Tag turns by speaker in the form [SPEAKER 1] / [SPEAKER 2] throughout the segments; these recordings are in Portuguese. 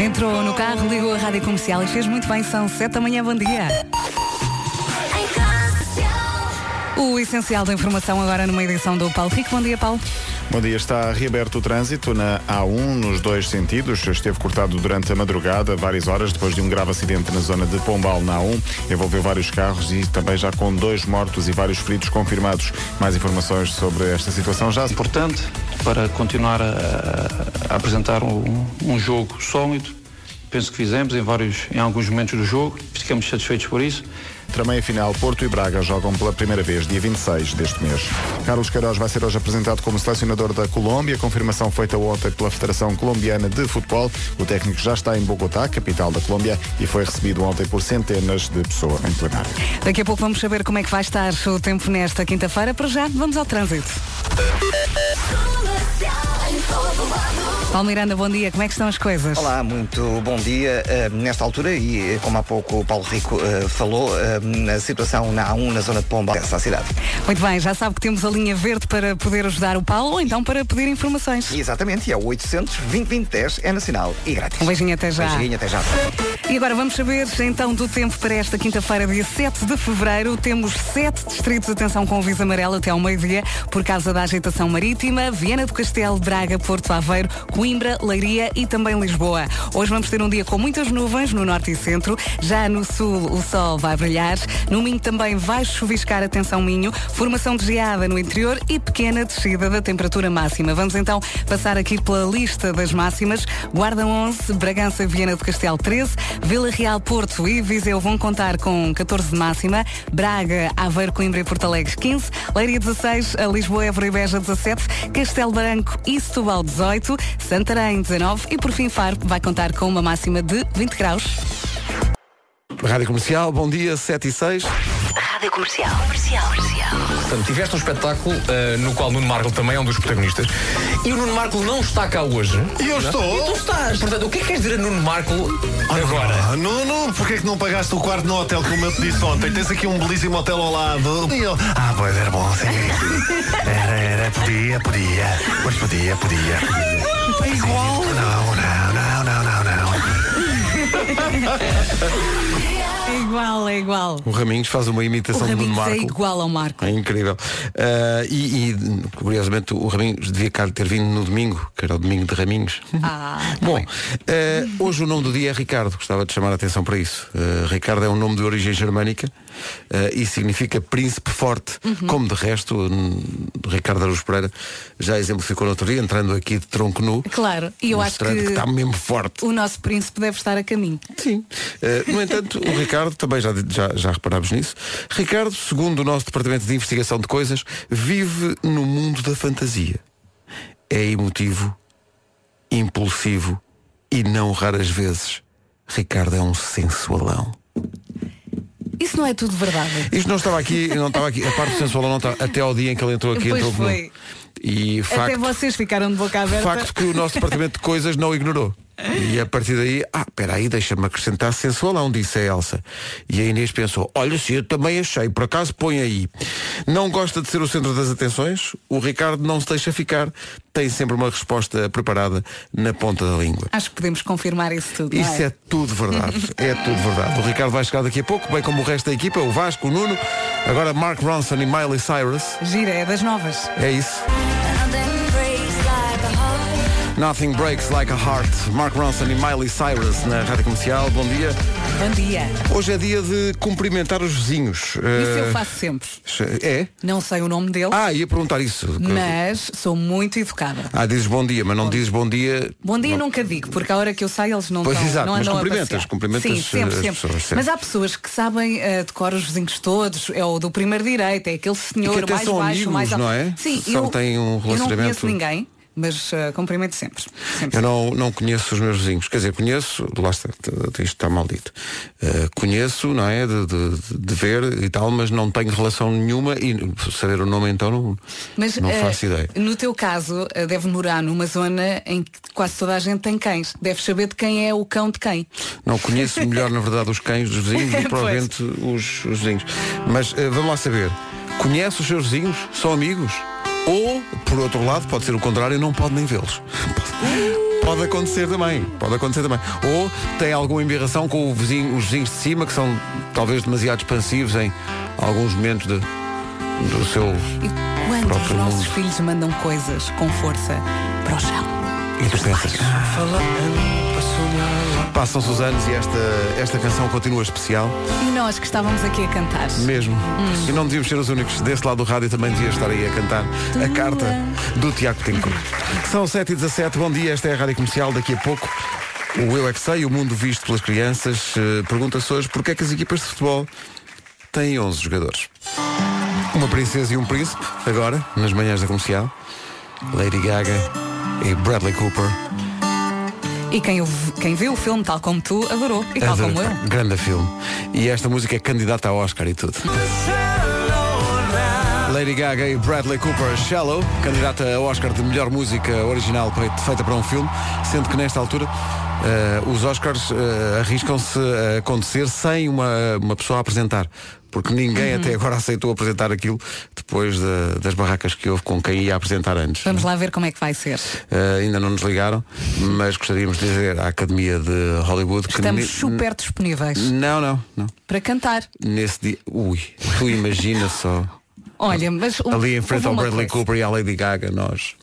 [SPEAKER 1] Entrou no carro, ligou a rádio comercial e fez muito bem. São 7 da manhã, bom dia. O essencial da informação agora numa edição do Paulo Rico. Bom dia, Paulo.
[SPEAKER 2] Bom dia, está reaberto o trânsito na A1 nos dois sentidos. Esteve cortado durante a madrugada, várias horas, depois de um grave acidente na zona de Pombal na A1. Envolveu vários carros e também já com dois mortos e vários feridos confirmados. Mais informações sobre esta situação já.
[SPEAKER 3] Importante para continuar a, a apresentar um, um jogo sólido. Penso que fizemos em vários, em alguns momentos do jogo. Ficamos satisfeitos por isso.
[SPEAKER 2] Também a final, Porto e Braga jogam pela primeira vez, dia 26 deste mês. Carlos Queiroz vai ser hoje apresentado como selecionador da Colômbia, confirmação feita ontem pela Federação Colombiana de Futebol. O técnico já está em Bogotá, capital da Colômbia, e foi recebido ontem por centenas de pessoas em plenário.
[SPEAKER 1] Daqui a pouco vamos saber como é que vai estar o tempo nesta quinta-feira. Para já, vamos ao trânsito. Paulo Miranda, bom dia. Como é que estão as coisas?
[SPEAKER 4] Olá, muito bom dia. Uh, nesta altura, e como há pouco o Paulo Rico uh, falou, uh, a situação na A1, na zona de Pomba, essa cidade.
[SPEAKER 1] Muito bem, já sabe que temos a linha verde para poder ajudar o Paulo ou então para pedir informações.
[SPEAKER 4] Exatamente, e é o 800 2010 é nacional e grátis.
[SPEAKER 1] Um beijinho até já.
[SPEAKER 4] Beijinho até já.
[SPEAKER 1] E agora vamos saber então do tempo para esta quinta-feira, dia 7 de fevereiro. Temos sete distritos, atenção com o viso amarelo até ao meio-dia, por causa da agitação marítima, Viana do Castelo, Braga, Porto Aveiro, Coimbra, Leiria e também Lisboa. Hoje vamos ter um dia com muitas nuvens no norte e centro. Já no sul o sol vai brilhar. No Minho também vai chuviscar, atenção Minho. Formação de geada no interior e pequena descida da temperatura máxima. Vamos então passar aqui pela lista das máximas. Guarda 11, Bragança, Viana do Castelo 13, Vila Real, Porto e Viseu vão contar com 14 de máxima. Braga, Aveiro, Coimbra e Porto Alegre 15, Leiria 16, a Lisboa, Évora e Beja 17, Castelo Branco e Setúbal 18, Santarém 19 e por fim Faro vai contar com uma máxima de 20 graus.
[SPEAKER 5] Rádio Comercial, bom dia, 7 e 6.
[SPEAKER 6] Rádio Comercial. Comercial. Comercial.
[SPEAKER 7] Portanto, tiveste um espetáculo uh, no qual Nuno Marco também é um dos protagonistas. E o Nuno Marco não está cá hoje.
[SPEAKER 8] E eu estou.
[SPEAKER 7] E tu estás. Portanto, o que é que queres dizer a Nuno Marco agora?
[SPEAKER 8] Ah, Nuno, porquê é que não pagaste o quarto no hotel como eu te disse ontem? Tens aqui um belíssimo hotel ao lado. E eu, ah, pois era bom, sim. Era, era, podia, podia. Pois podia, podia, podia.
[SPEAKER 1] É igual.
[SPEAKER 8] Não, não, não, não, não, não.
[SPEAKER 1] É igual, é igual.
[SPEAKER 5] O Raminhos faz uma imitação do
[SPEAKER 1] é
[SPEAKER 5] Marco.
[SPEAKER 1] igual ao Marco.
[SPEAKER 5] É incrível. Ah, e, e, curiosamente, o Raminhos devia cá ter vindo no domingo, que era o domingo de Raminhos.
[SPEAKER 1] Ah,
[SPEAKER 5] Bom, ah, hoje o nome do dia é Ricardo, gostava de chamar a atenção para isso. Ah, Ricardo é um nome de origem germânica ah, e significa príncipe forte,
[SPEAKER 1] Uhum.
[SPEAKER 5] como de resto, Ricardo Araújo Pereira já exemplificou no outro dia, entrando aqui de tronco nu.
[SPEAKER 1] Claro, e eu acho que,
[SPEAKER 5] que está mesmo forte.
[SPEAKER 1] o nosso príncipe deve estar a caminho.
[SPEAKER 5] Sim. Eh, no entanto, o Ricardo, também já, já, já reparámos nisso, Ricardo, segundo o nosso Departamento de Investigação de Coisas, vive no mundo da fantasia. É emotivo, impulsivo e não raras vezes. Ricardo é um sensualão.
[SPEAKER 1] Isso não é tudo verdade.
[SPEAKER 5] Isto não estava aqui, não estava aqui, a parte sensualão não estava, até ao dia em que ele entrou aqui,
[SPEAKER 1] Pois
[SPEAKER 5] entrou
[SPEAKER 1] foi.
[SPEAKER 5] E
[SPEAKER 1] Até
[SPEAKER 5] facto,
[SPEAKER 1] vocês ficaram de boca aberta.
[SPEAKER 5] facto que o nosso Departamento de Coisas não ignorou. E a partir daí, ah, espera aí, deixa-me acrescentar sensualão, disse a Elsa. E a Inês pensou, olha sim, eu também achei, por acaso põe aí. Não gosta de ser o centro das atenções? O Ricardo não se deixa ficar, tem sempre uma resposta preparada na ponta da língua.
[SPEAKER 1] Acho que podemos confirmar isso tudo. não
[SPEAKER 5] Isso é tudo verdade, é tudo verdade. O Ricardo vai chegar daqui a pouco, bem como o resto da equipa, o Vasco, o Nuno, agora Mark Ronson e Miley Cyrus.
[SPEAKER 1] Gira, é das novas.
[SPEAKER 5] É isso. Nothing Breaks Like a Heart. Mark Ronson e Miley Cyrus na Rádio Comercial. Bom dia.
[SPEAKER 1] Bom dia.
[SPEAKER 5] Hoje é dia de cumprimentar os vizinhos.
[SPEAKER 1] Isso
[SPEAKER 5] Eh,
[SPEAKER 1] eu faço sempre.
[SPEAKER 5] É?
[SPEAKER 1] Não sei o nome dele,
[SPEAKER 5] Ah, ia perguntar isso.
[SPEAKER 1] mas sou muito educada.
[SPEAKER 5] Ah, dizes bom dia, mas não dizes bom dia.
[SPEAKER 1] Bom dia
[SPEAKER 5] não.
[SPEAKER 1] nunca digo, porque a hora que eu saio eles não
[SPEAKER 5] Pois,
[SPEAKER 1] estão,
[SPEAKER 5] exato,
[SPEAKER 1] não
[SPEAKER 5] mas
[SPEAKER 1] andam a
[SPEAKER 5] cumprimentas, cumprimentas,
[SPEAKER 1] Sim, sempre,
[SPEAKER 5] eh,
[SPEAKER 1] sempre.
[SPEAKER 5] pessoas, sempre.
[SPEAKER 1] Mas há pessoas que sabem uh, decorar os vizinhos todos, é o do primeiro direito, é aquele senhor
[SPEAKER 5] que até
[SPEAKER 1] mais
[SPEAKER 5] são
[SPEAKER 1] baixo,
[SPEAKER 5] amigos,
[SPEAKER 1] mais alto.
[SPEAKER 5] não é?
[SPEAKER 1] Sim,
[SPEAKER 5] São-
[SPEAKER 1] eu,
[SPEAKER 5] têm um
[SPEAKER 1] eu não
[SPEAKER 5] relacionamento-
[SPEAKER 1] conheço ninguém, mas uh, cumprimento sempre. sempre.
[SPEAKER 5] Eu não, não conheço os meus vizinhos. Quer dizer, conheço, lá está, isto está maldito. Eh, conheço, não é? De, de- de ver e tal, mas não tenho relação nenhuma e saber o nome então não,
[SPEAKER 1] Mas
[SPEAKER 5] não
[SPEAKER 1] uh,
[SPEAKER 5] faço ideia.
[SPEAKER 1] no teu caso, uh, deve morar numa zona em que quase toda a gente tem cães. Deves saber de quem é o cão de quem.
[SPEAKER 5] Não conheço melhor, na verdade, os cães dos vizinhos e provavelmente os, os vizinhos. Mas eh, vamos lá saber. Conhece os seus vizinhos? São amigos? Ou, por outro lado, pode ser o contrário, não pode nem vê-los. Pode acontecer também, pode acontecer também. Ou tem alguma embirração com vizinho- os vizinhos de cima que são talvez demasiado expansivos em alguns momentos de- do seu.
[SPEAKER 1] E quando os nossos
[SPEAKER 5] mundo.
[SPEAKER 1] filhos mandam coisas com força para o chão?
[SPEAKER 5] E tu pensas. Passam-se os anos e esta, esta canção continua especial.
[SPEAKER 1] E nós que estávamos aqui a cantar.
[SPEAKER 5] Mesmo. E não devíamos ser os únicos. Desse lado do rádio também devia estar aí a cantar a carta do Tiago Tinco. São 7 e 17 bom dia, esta é a Rádio Comercial. Daqui a pouco o Eu é que sei, o mundo visto pelas crianças. eh, Pergunta-se hoje porque é que as equipas de futebol têm 11 jogadores. Uma princesa e um príncipe, agora, nas manhãs da comercial. Lady Gaga e Bradley Cooper.
[SPEAKER 1] E quem, quem viu o filme, tal como tu, adorou. E tal
[SPEAKER 5] Adoro-
[SPEAKER 1] como eu.
[SPEAKER 5] Grande filme. E esta música é candidata a Oscar e tudo. Lady Gaga e Bradley Cooper Shallow, candidata a Oscar de melhor música original feita- para um filme, sendo que nesta altura eh, os Oscars eh, arriscam-se a acontecer sem uma, uma pessoa a apresentar. Porque ninguém
[SPEAKER 1] Uhum.
[SPEAKER 5] até agora aceitou apresentar aquilo depois da- das barracas que houve com quem ia apresentar antes.
[SPEAKER 1] Vamos lá ver como é que vai ser.
[SPEAKER 5] Eh, ainda não nos ligaram, mas gostaríamos de dizer à Academia de Hollywood que
[SPEAKER 1] Estamos super disponíveis
[SPEAKER 5] Não, não, não.
[SPEAKER 1] para cantar.
[SPEAKER 5] Nesse dia. Ui, tu imagina só.
[SPEAKER 1] Olha, mas um-
[SPEAKER 5] Ali em frente ao Bradley
[SPEAKER 1] coisa.
[SPEAKER 5] Cooper e à Lady Gaga, nós.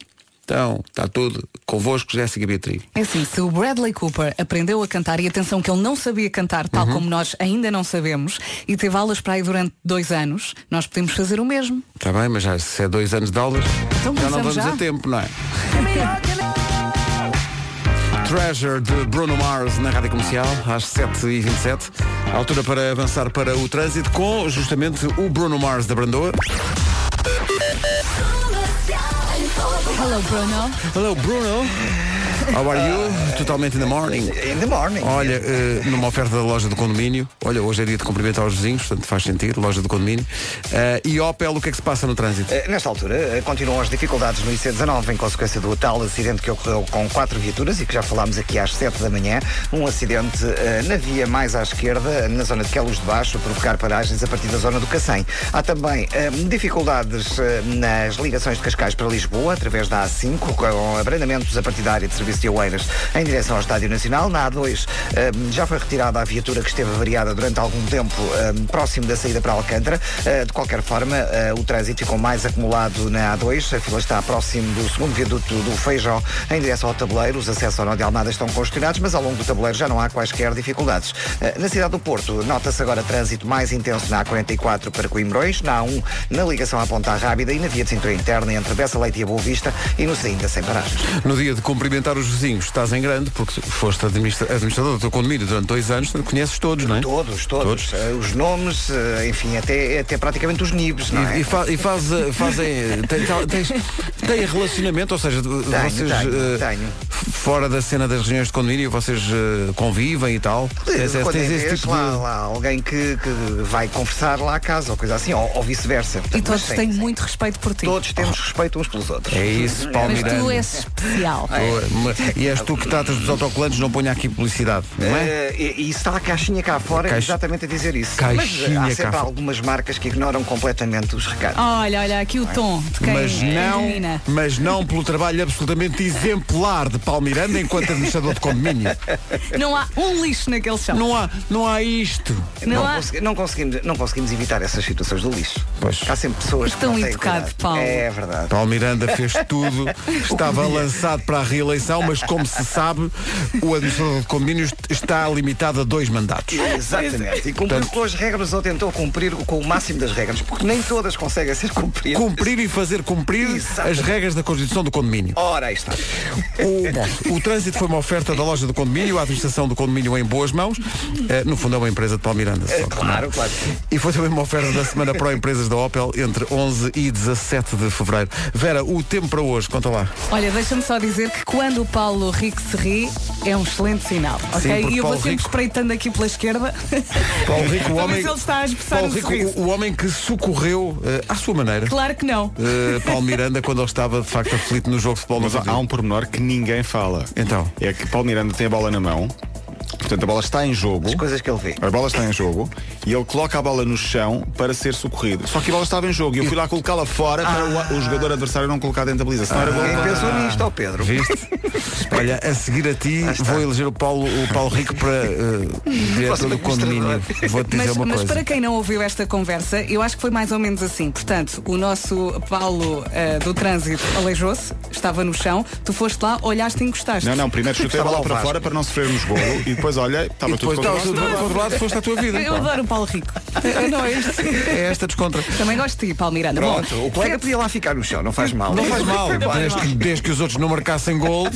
[SPEAKER 5] Então, está tudo convosco, Jéssica Beatriz.
[SPEAKER 1] É assim, se o Bradley Cooper aprendeu a cantar e atenção que ele não sabia cantar, tal
[SPEAKER 5] Uhum.
[SPEAKER 1] como nós ainda não sabemos, e teve aulas para aí durante dois anos, nós podemos fazer o mesmo.
[SPEAKER 5] Está bem, mas já se é dois anos de aulas,
[SPEAKER 1] Então
[SPEAKER 5] já não vamos
[SPEAKER 1] já?
[SPEAKER 5] a tempo, não é? Treasure de Bruno Mars na Rádio Comercial, às 7h27. Altura para avançar para o trânsito com justamente o Bruno Mars da Brandoa.
[SPEAKER 1] Hello, Bruno.
[SPEAKER 5] Hello, Bruno. How are you? Totalmente in the morning.
[SPEAKER 4] In the morning.
[SPEAKER 5] Olha, eh, numa oferta da loja do condomínio, olha, hoje é dia de cumprimentar os vizinhos, portanto faz sentido, loja do condomínio. Eh, e Opel, o que é que se passa no trânsito?
[SPEAKER 4] Eh, Nesta altura, continuam as dificuldades no IC19 em consequência do tal acidente que ocorreu com quatro viaturas e que já falámos aqui às 7 da manhã. Um acidente na via mais à esquerda, na zona de Queluz de Baixo, a provocar paragens a partir da zona do Cacém. Há também dificuldades nas ligações de Cascais para Lisboa, através da A5, com abrandamentos a partir da área de serviço de Oeiras em direção ao Estádio Nacional. Na A2 eh, já foi retirada a viatura que esteve variada durante algum tempo eh, próximo da saída para Alcântara. Eh, de qualquer forma, eh, o trânsito ficou mais acumulado na A2. A fila está próximo do segundo viaduto do Feijó em direção ao tabuleiro. Os acessos ao Nó de Almada estão congestionados, mas ao longo do tabuleiro já não há quaisquer dificuldades. Eh, na cidade do Porto, nota-se agora trânsito mais intenso na A44 para Coimbrões, na A1 na ligação à Ponta Rábida e na via de cintura interna entre Bessa Leite e a Boa Vista e no ainda sem paragens.
[SPEAKER 5] No dia de cumprimentar os vizinhos, estás em grande, porque foste administra- administrador do teu condomínio durante dois anos, conheces todos, não é?
[SPEAKER 4] Todos, todos. Eh, os nomes, eh, enfim, até, até praticamente os nibs, não é?
[SPEAKER 5] E, e, fa- e faz, eh, fazem. Tem, tens- tem relacionamento, ou seja, vocês
[SPEAKER 4] tenho, tenho.
[SPEAKER 5] fora da cena das reuniões de condomínio, vocês convivem e tal. Tens, tens
[SPEAKER 4] em
[SPEAKER 5] esse tipo
[SPEAKER 4] lá,
[SPEAKER 5] de.
[SPEAKER 4] lá alguém que, que vai conversar lá à casa ou coisa assim, ou, ou vice-versa.
[SPEAKER 1] E todos têm muito respeito por ti.
[SPEAKER 4] Todos temos respeito uns pelos outros.
[SPEAKER 5] É isso, Paulo
[SPEAKER 1] Mas tu
[SPEAKER 5] Miranda.
[SPEAKER 1] és especial.
[SPEAKER 5] Tu- E és tu que tratas dos autocolantes, não ponha aqui publicidade, não é?
[SPEAKER 4] Eh, e, e está a caixinha cá fora
[SPEAKER 5] Caixa-
[SPEAKER 4] exatamente a dizer isso.
[SPEAKER 5] Caixinha
[SPEAKER 4] Mas eh, há sempre algumas marcas que ignoram completamente os recados.
[SPEAKER 1] Olha, olha, aqui o tom de quem
[SPEAKER 5] Mas não, mas não pelo trabalho absolutamente exemplar de Paulo Miranda enquanto administrador de condomínio.
[SPEAKER 1] Não há um lixo naquele chão.
[SPEAKER 5] Não há, não há isto.
[SPEAKER 1] Não há-
[SPEAKER 4] consegui- não conseguimos, não conseguimos evitar essas situações do lixo.
[SPEAKER 5] Pois.
[SPEAKER 4] Há sempre pessoas que
[SPEAKER 1] Tão
[SPEAKER 4] não têm
[SPEAKER 1] educado,
[SPEAKER 4] cuidado.
[SPEAKER 1] Paulo.
[SPEAKER 4] É verdade.
[SPEAKER 5] Paulo Miranda fez tudo, estava lançado para a reeleição, mas como se sabe, o administrador de condomínios está limitado a dois mandatos.
[SPEAKER 4] Exatamente. E cumpriu
[SPEAKER 5] Portanto-
[SPEAKER 4] com as regras ou tentou cumprir com o máximo das regras, porque nem todas conseguem ser cumpridas.
[SPEAKER 5] Cumprir e fazer cumprir
[SPEAKER 4] Exatamente.
[SPEAKER 5] as regras da Constituição do condomínio.
[SPEAKER 4] Ora, aí está.
[SPEAKER 5] O, bom, o trânsito foi uma oferta da loja do condomínio, a administração do condomínio em boas mãos. Eh, no fundo é uma empresa de Paulo Miranda. não.
[SPEAKER 4] Claro, claro. que sim.
[SPEAKER 5] E foi também uma oferta da semana para empresas da Opel entre 11 e 17 de fevereiro. Vera, o tempo para hoje, conta lá.
[SPEAKER 1] Olha, deixa-me só dizer que quando o Paulo Rico se ri, é um excelente sinal, ok?
[SPEAKER 5] Sim,
[SPEAKER 1] e eu vou
[SPEAKER 5] Paulo
[SPEAKER 1] sempre
[SPEAKER 5] Rico-
[SPEAKER 1] espreitando aqui pela esquerda.
[SPEAKER 5] Paulo Rico, o
[SPEAKER 1] ver
[SPEAKER 5] homem,
[SPEAKER 1] ele está a expressar
[SPEAKER 5] Paulo
[SPEAKER 1] um
[SPEAKER 5] Rico,
[SPEAKER 1] sorriso.
[SPEAKER 5] o, o homem que socorreu eh, à sua maneira.
[SPEAKER 1] Claro que não.
[SPEAKER 5] eh, Paulo Miranda quando ele estava de facto aflito no jogo de futebol
[SPEAKER 2] Mas há um pormenor que ninguém fala.
[SPEAKER 5] Então.
[SPEAKER 2] É que Paulo Miranda tem a bola na mão, Portanto, a bola está em jogo.
[SPEAKER 4] As coisas que ele vê.
[SPEAKER 2] A bola está em jogo e ele coloca a bola no chão para ser socorrido. Só que a bola estava em jogo e eu fui lá colocá-la fora para o, o jogador adversário não colocar dentro da baliza. Senão era gol.
[SPEAKER 4] Quem pensou nisto, ó Pedro?
[SPEAKER 5] Viste? Olha, a seguir a ti vou eleger o Paulo, o Paulo Rico para uh, diretor do condomínio. Vou-te dizer
[SPEAKER 1] Mas,
[SPEAKER 5] uma
[SPEAKER 1] mas
[SPEAKER 5] coisa.
[SPEAKER 1] para quem não ouviu esta conversa, eu acho que foi mais ou menos assim. Portanto, o nosso Paulo eh, do trânsito aleijou-se, estava no chão, tu foste lá, olhaste e encostaste.
[SPEAKER 2] Não, não, primeiro chutei a bola para fora para não sofrermos golo e depois, olha, estava
[SPEAKER 5] E
[SPEAKER 2] tudo
[SPEAKER 5] depois estava tudo
[SPEAKER 2] controlado.
[SPEAKER 5] controlado, foste à tua vida.
[SPEAKER 1] Eu adoro o Paulo Rico. não é isto?
[SPEAKER 5] É esta descontra.
[SPEAKER 1] Também gosto de ti, Paulo Miranda.
[SPEAKER 4] Pronto,
[SPEAKER 1] Bom,
[SPEAKER 4] o colega podia lá ficar no chão, não faz mal.
[SPEAKER 5] Não faz mal, desde que, desde que os outros não marcassem gol,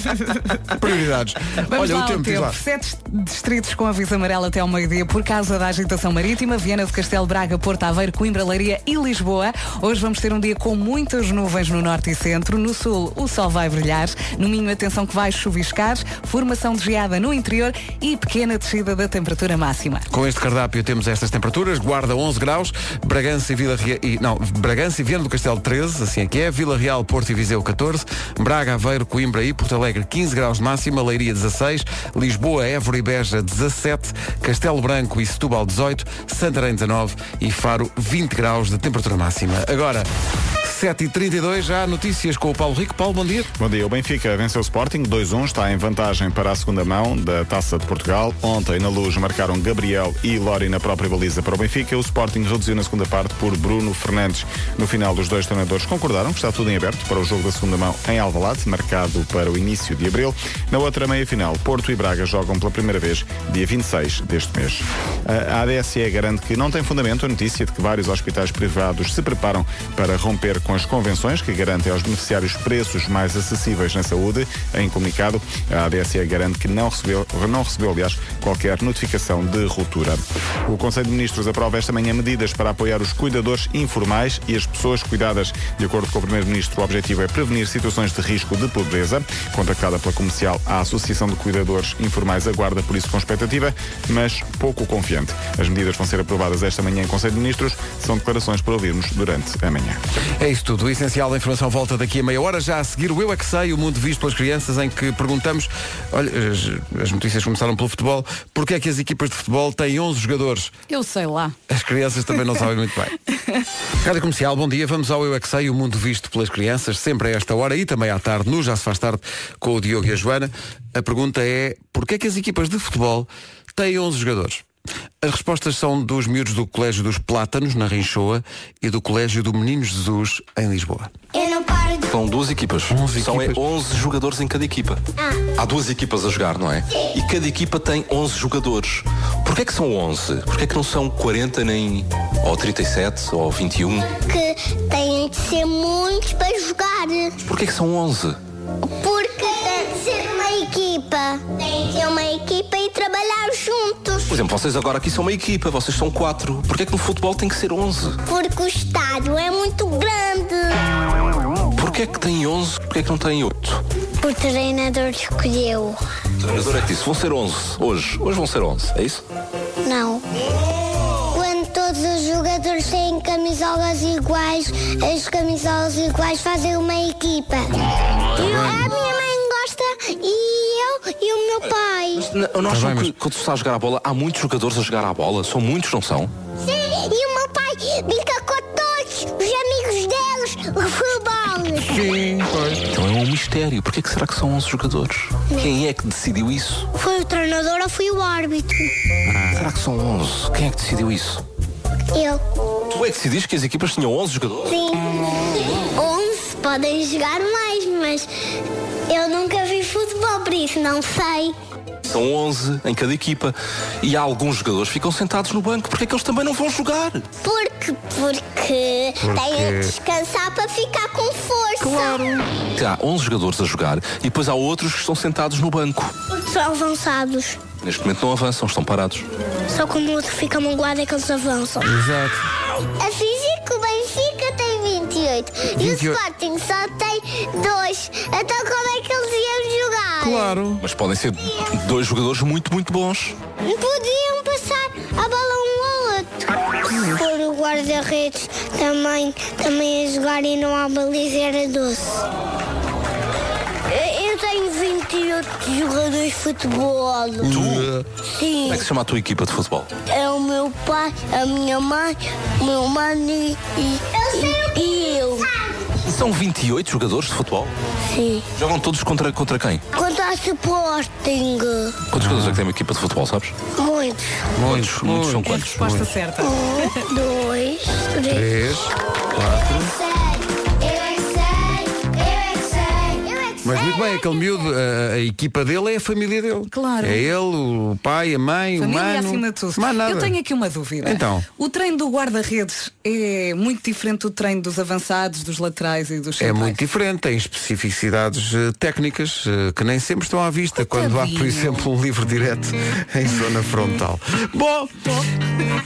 [SPEAKER 5] prioridades.
[SPEAKER 1] Vamos
[SPEAKER 5] Olha,
[SPEAKER 1] lá
[SPEAKER 5] o tempo,
[SPEAKER 1] tempo.
[SPEAKER 5] lá.
[SPEAKER 1] Sete distritos com aviso amarelo até ao meio-dia por causa da agitação marítima. Viana do Castelo, Braga, Porto Aveiro, Coimbra, Leiria e Lisboa. Hoje vamos ter um dia com muitas nuvens no norte e centro. No sul, o sol vai brilhar. No Minho, atenção que vai chuviscar. Formação de geada no interior e pequena descida da temperatura máxima.
[SPEAKER 5] Com este cardápio temos estas temperaturas, Guarda 11 graus, Bragança e Vila Real, e, não, Bragança e Viana do Castelo 13, assim é que é, Vila Real, Porto e Viseu 14, Braga, Aveiro, Coimbra e Porto Alegre 15 graus de máxima, Leiria 16, Lisboa, Évora e Beja 17, Castelo Branco e Setúbal 18, Santarém 19 e Faro 20 graus de temperatura máxima. Agora, 7h32, já há notícias com o Paulo Rico. Paulo, bom dia.
[SPEAKER 2] Bom dia, o Benfica venceu o Sporting 2-1, está em vantagem para a segunda mão da Taça de Portugal. Ontem na luz marcaram Gabriel e Lori na própria baliza para o Benfica. O Sporting reduziu na segunda parte por Bruno Fernandes. No final, os dois treinadores concordaram que está tudo em aberto para o jogo da segunda mão em Alvalade, marcado para o início de abril. Na outra meia-final, Porto e Braga jogam pela primeira vez, dia 26 deste mês. A ADSE garante que não tem fundamento a notícia de que vários hospitais privados se preparam para romper com as convenções que garantem aos beneficiários preços mais acessíveis na saúde. Em comunicado, a ADSE garante que não recebeu, não recebeu, aliás, qualquer notificação de ruptura. O Conselho de Ministros aprova esta manhã medidas para apoiar os cuidadores informais e as pessoas cuidadas. De acordo com o Primeiro-Ministro, o objetivo é prevenir situações de risco de pobreza. Contactada pela comercial, a Associação de Cuidadores Informais aguarda por isso com expectativa, mas pouco confiante. As medidas vão ser aprovadas esta manhã em Conselho de Ministros. São declarações para ouvirmos durante a manhã.
[SPEAKER 5] É isso tudo. O essencial da informação volta daqui a meia hora. Já a seguir, o Eu É Que Sei, o mundo visto pelas crianças, em que perguntamos, olha, as, as notícias começaram pelo futebol, porque é que as equipas de futebol têm 11 jogadores?
[SPEAKER 1] Eu sei lá.
[SPEAKER 5] As crianças também não sabem muito bem. Rádio Comercial, bom dia. Vamos ao Eu É Que Sei, o mundo visto pelas crianças, sempre a esta hora e também à tarde, no Já Se Faz Tarde, com o Diogo e a Joana. A pergunta é, porque é que as equipas de futebol têm 11 jogadores? As respostas são dos miúdos do Colégio dos Plátanos, na Rinchoa, e do Colégio do Menino Jesus, em Lisboa.
[SPEAKER 9] Eu não paro de...
[SPEAKER 10] São duas equipas.
[SPEAKER 5] 11
[SPEAKER 10] São
[SPEAKER 5] equipas.
[SPEAKER 10] é 11 jogadores em cada equipa. Há duas equipas a jogar, não é? E cada equipa tem 11 jogadores. Porquê é que são 11? Porquê é que não são 40 nem... ou 37 ou 21?
[SPEAKER 9] que têm de ser muitos para jogar.
[SPEAKER 10] Porquê é que são 11? Exemplo, vocês agora aqui são uma equipa, vocês são 4. Porquê é que no futebol tem que ser 11?
[SPEAKER 9] Porque o estádio é muito grande.
[SPEAKER 10] Porquê é que tem 11? Porquê é que não tem 8?
[SPEAKER 9] O treinador escolheu.
[SPEAKER 10] O treinador é que disse, vão ser 11 hoje. Hoje vão ser 11, é isso?
[SPEAKER 9] Não. Quando todos os jogadores têm camisolas iguais, as camisolas iguais fazem uma equipa. Eu, a minha mãe gosta e e o meu pai.
[SPEAKER 10] Não, não
[SPEAKER 5] Tá
[SPEAKER 10] acham
[SPEAKER 5] bem, mas-
[SPEAKER 10] que quando se está a jogar a bola, há muitos jogadores a jogar a bola? São muitos, não são?
[SPEAKER 9] Sim, e o meu pai brinca com todos os amigos deles, o futebol.
[SPEAKER 5] Sim, pois.
[SPEAKER 10] Então é um mistério. Porquê é que será que são 11 jogadores? Quem é que decidiu isso?
[SPEAKER 9] Foi o treinador ou foi o árbitro?
[SPEAKER 10] Será que são 11? Quem é que decidiu isso?
[SPEAKER 9] Eu.
[SPEAKER 10] Tu é que decidiste que as equipas tinham 11 jogadores?
[SPEAKER 9] Sim. 11 podem jogar mais, mas eu nunca vi futebol, por isso não sei.
[SPEAKER 10] São 11 em cada equipa. E há alguns jogadores que ficam sentados no banco. Porquê é que eles também não vão jogar?
[SPEAKER 9] Porque, porque, têm de descansar para ficar com força. Claro.
[SPEAKER 10] Há 11 jogadores a jogar e depois há outros que estão sentados no banco.
[SPEAKER 9] Porque são avançados.
[SPEAKER 10] Neste momento não avançam, estão parados.
[SPEAKER 9] Só quando o outro fica magoado é que eles avançam.
[SPEAKER 5] Exato.
[SPEAKER 9] A física, o Benfica tem 28. E o
[SPEAKER 5] 28.
[SPEAKER 9] Sporting só tem 2. Então como é que eles iam jogar?
[SPEAKER 5] Claro.
[SPEAKER 10] Mas podem ser dois jogadores muito, muito bons.
[SPEAKER 9] Podiam passar a bola um ao outro. For o guarda-redes também, também a jogar e não há baliza era doce. Eu tenho 28 outros jogadores de futebol.
[SPEAKER 10] Tu?
[SPEAKER 9] Sim.
[SPEAKER 10] Como é que se chama a tua equipa de futebol?
[SPEAKER 9] É o meu pai, a minha mãe, o meu mano e, e, e eu.
[SPEAKER 10] São 28 jogadores de futebol?
[SPEAKER 9] Sim.
[SPEAKER 10] Jogam todos contra, contra quem?
[SPEAKER 9] Quanto ao Sporting,
[SPEAKER 10] Quantos jogadores é que tem uma equipa de futebol, sabes?
[SPEAKER 9] muitos.
[SPEAKER 10] Muitos, muitos são
[SPEAKER 1] É a
[SPEAKER 10] quantos?
[SPEAKER 1] resposta certa.
[SPEAKER 9] Um, dois, três.
[SPEAKER 5] Três, quatro. Mas muito bem, aquele miúdo, a, a equipa dele é a família dele.
[SPEAKER 1] Claro.
[SPEAKER 5] É ele, o pai, a mãe, o
[SPEAKER 1] Família
[SPEAKER 5] mano.
[SPEAKER 1] acima de tudo.
[SPEAKER 5] Mais nada.
[SPEAKER 1] Eu tenho aqui uma dúvida.
[SPEAKER 5] Então.
[SPEAKER 1] O treino do guarda-redes é muito diferente do treino dos avançados, dos laterais e dos
[SPEAKER 5] É
[SPEAKER 1] centrais?
[SPEAKER 5] muito diferente, tem especificidades eh, técnicas eh, que nem sempre estão à vista quando há, por
[SPEAKER 1] Coitadinho.
[SPEAKER 5] exemplo, um livro direto em zona frontal. Bom,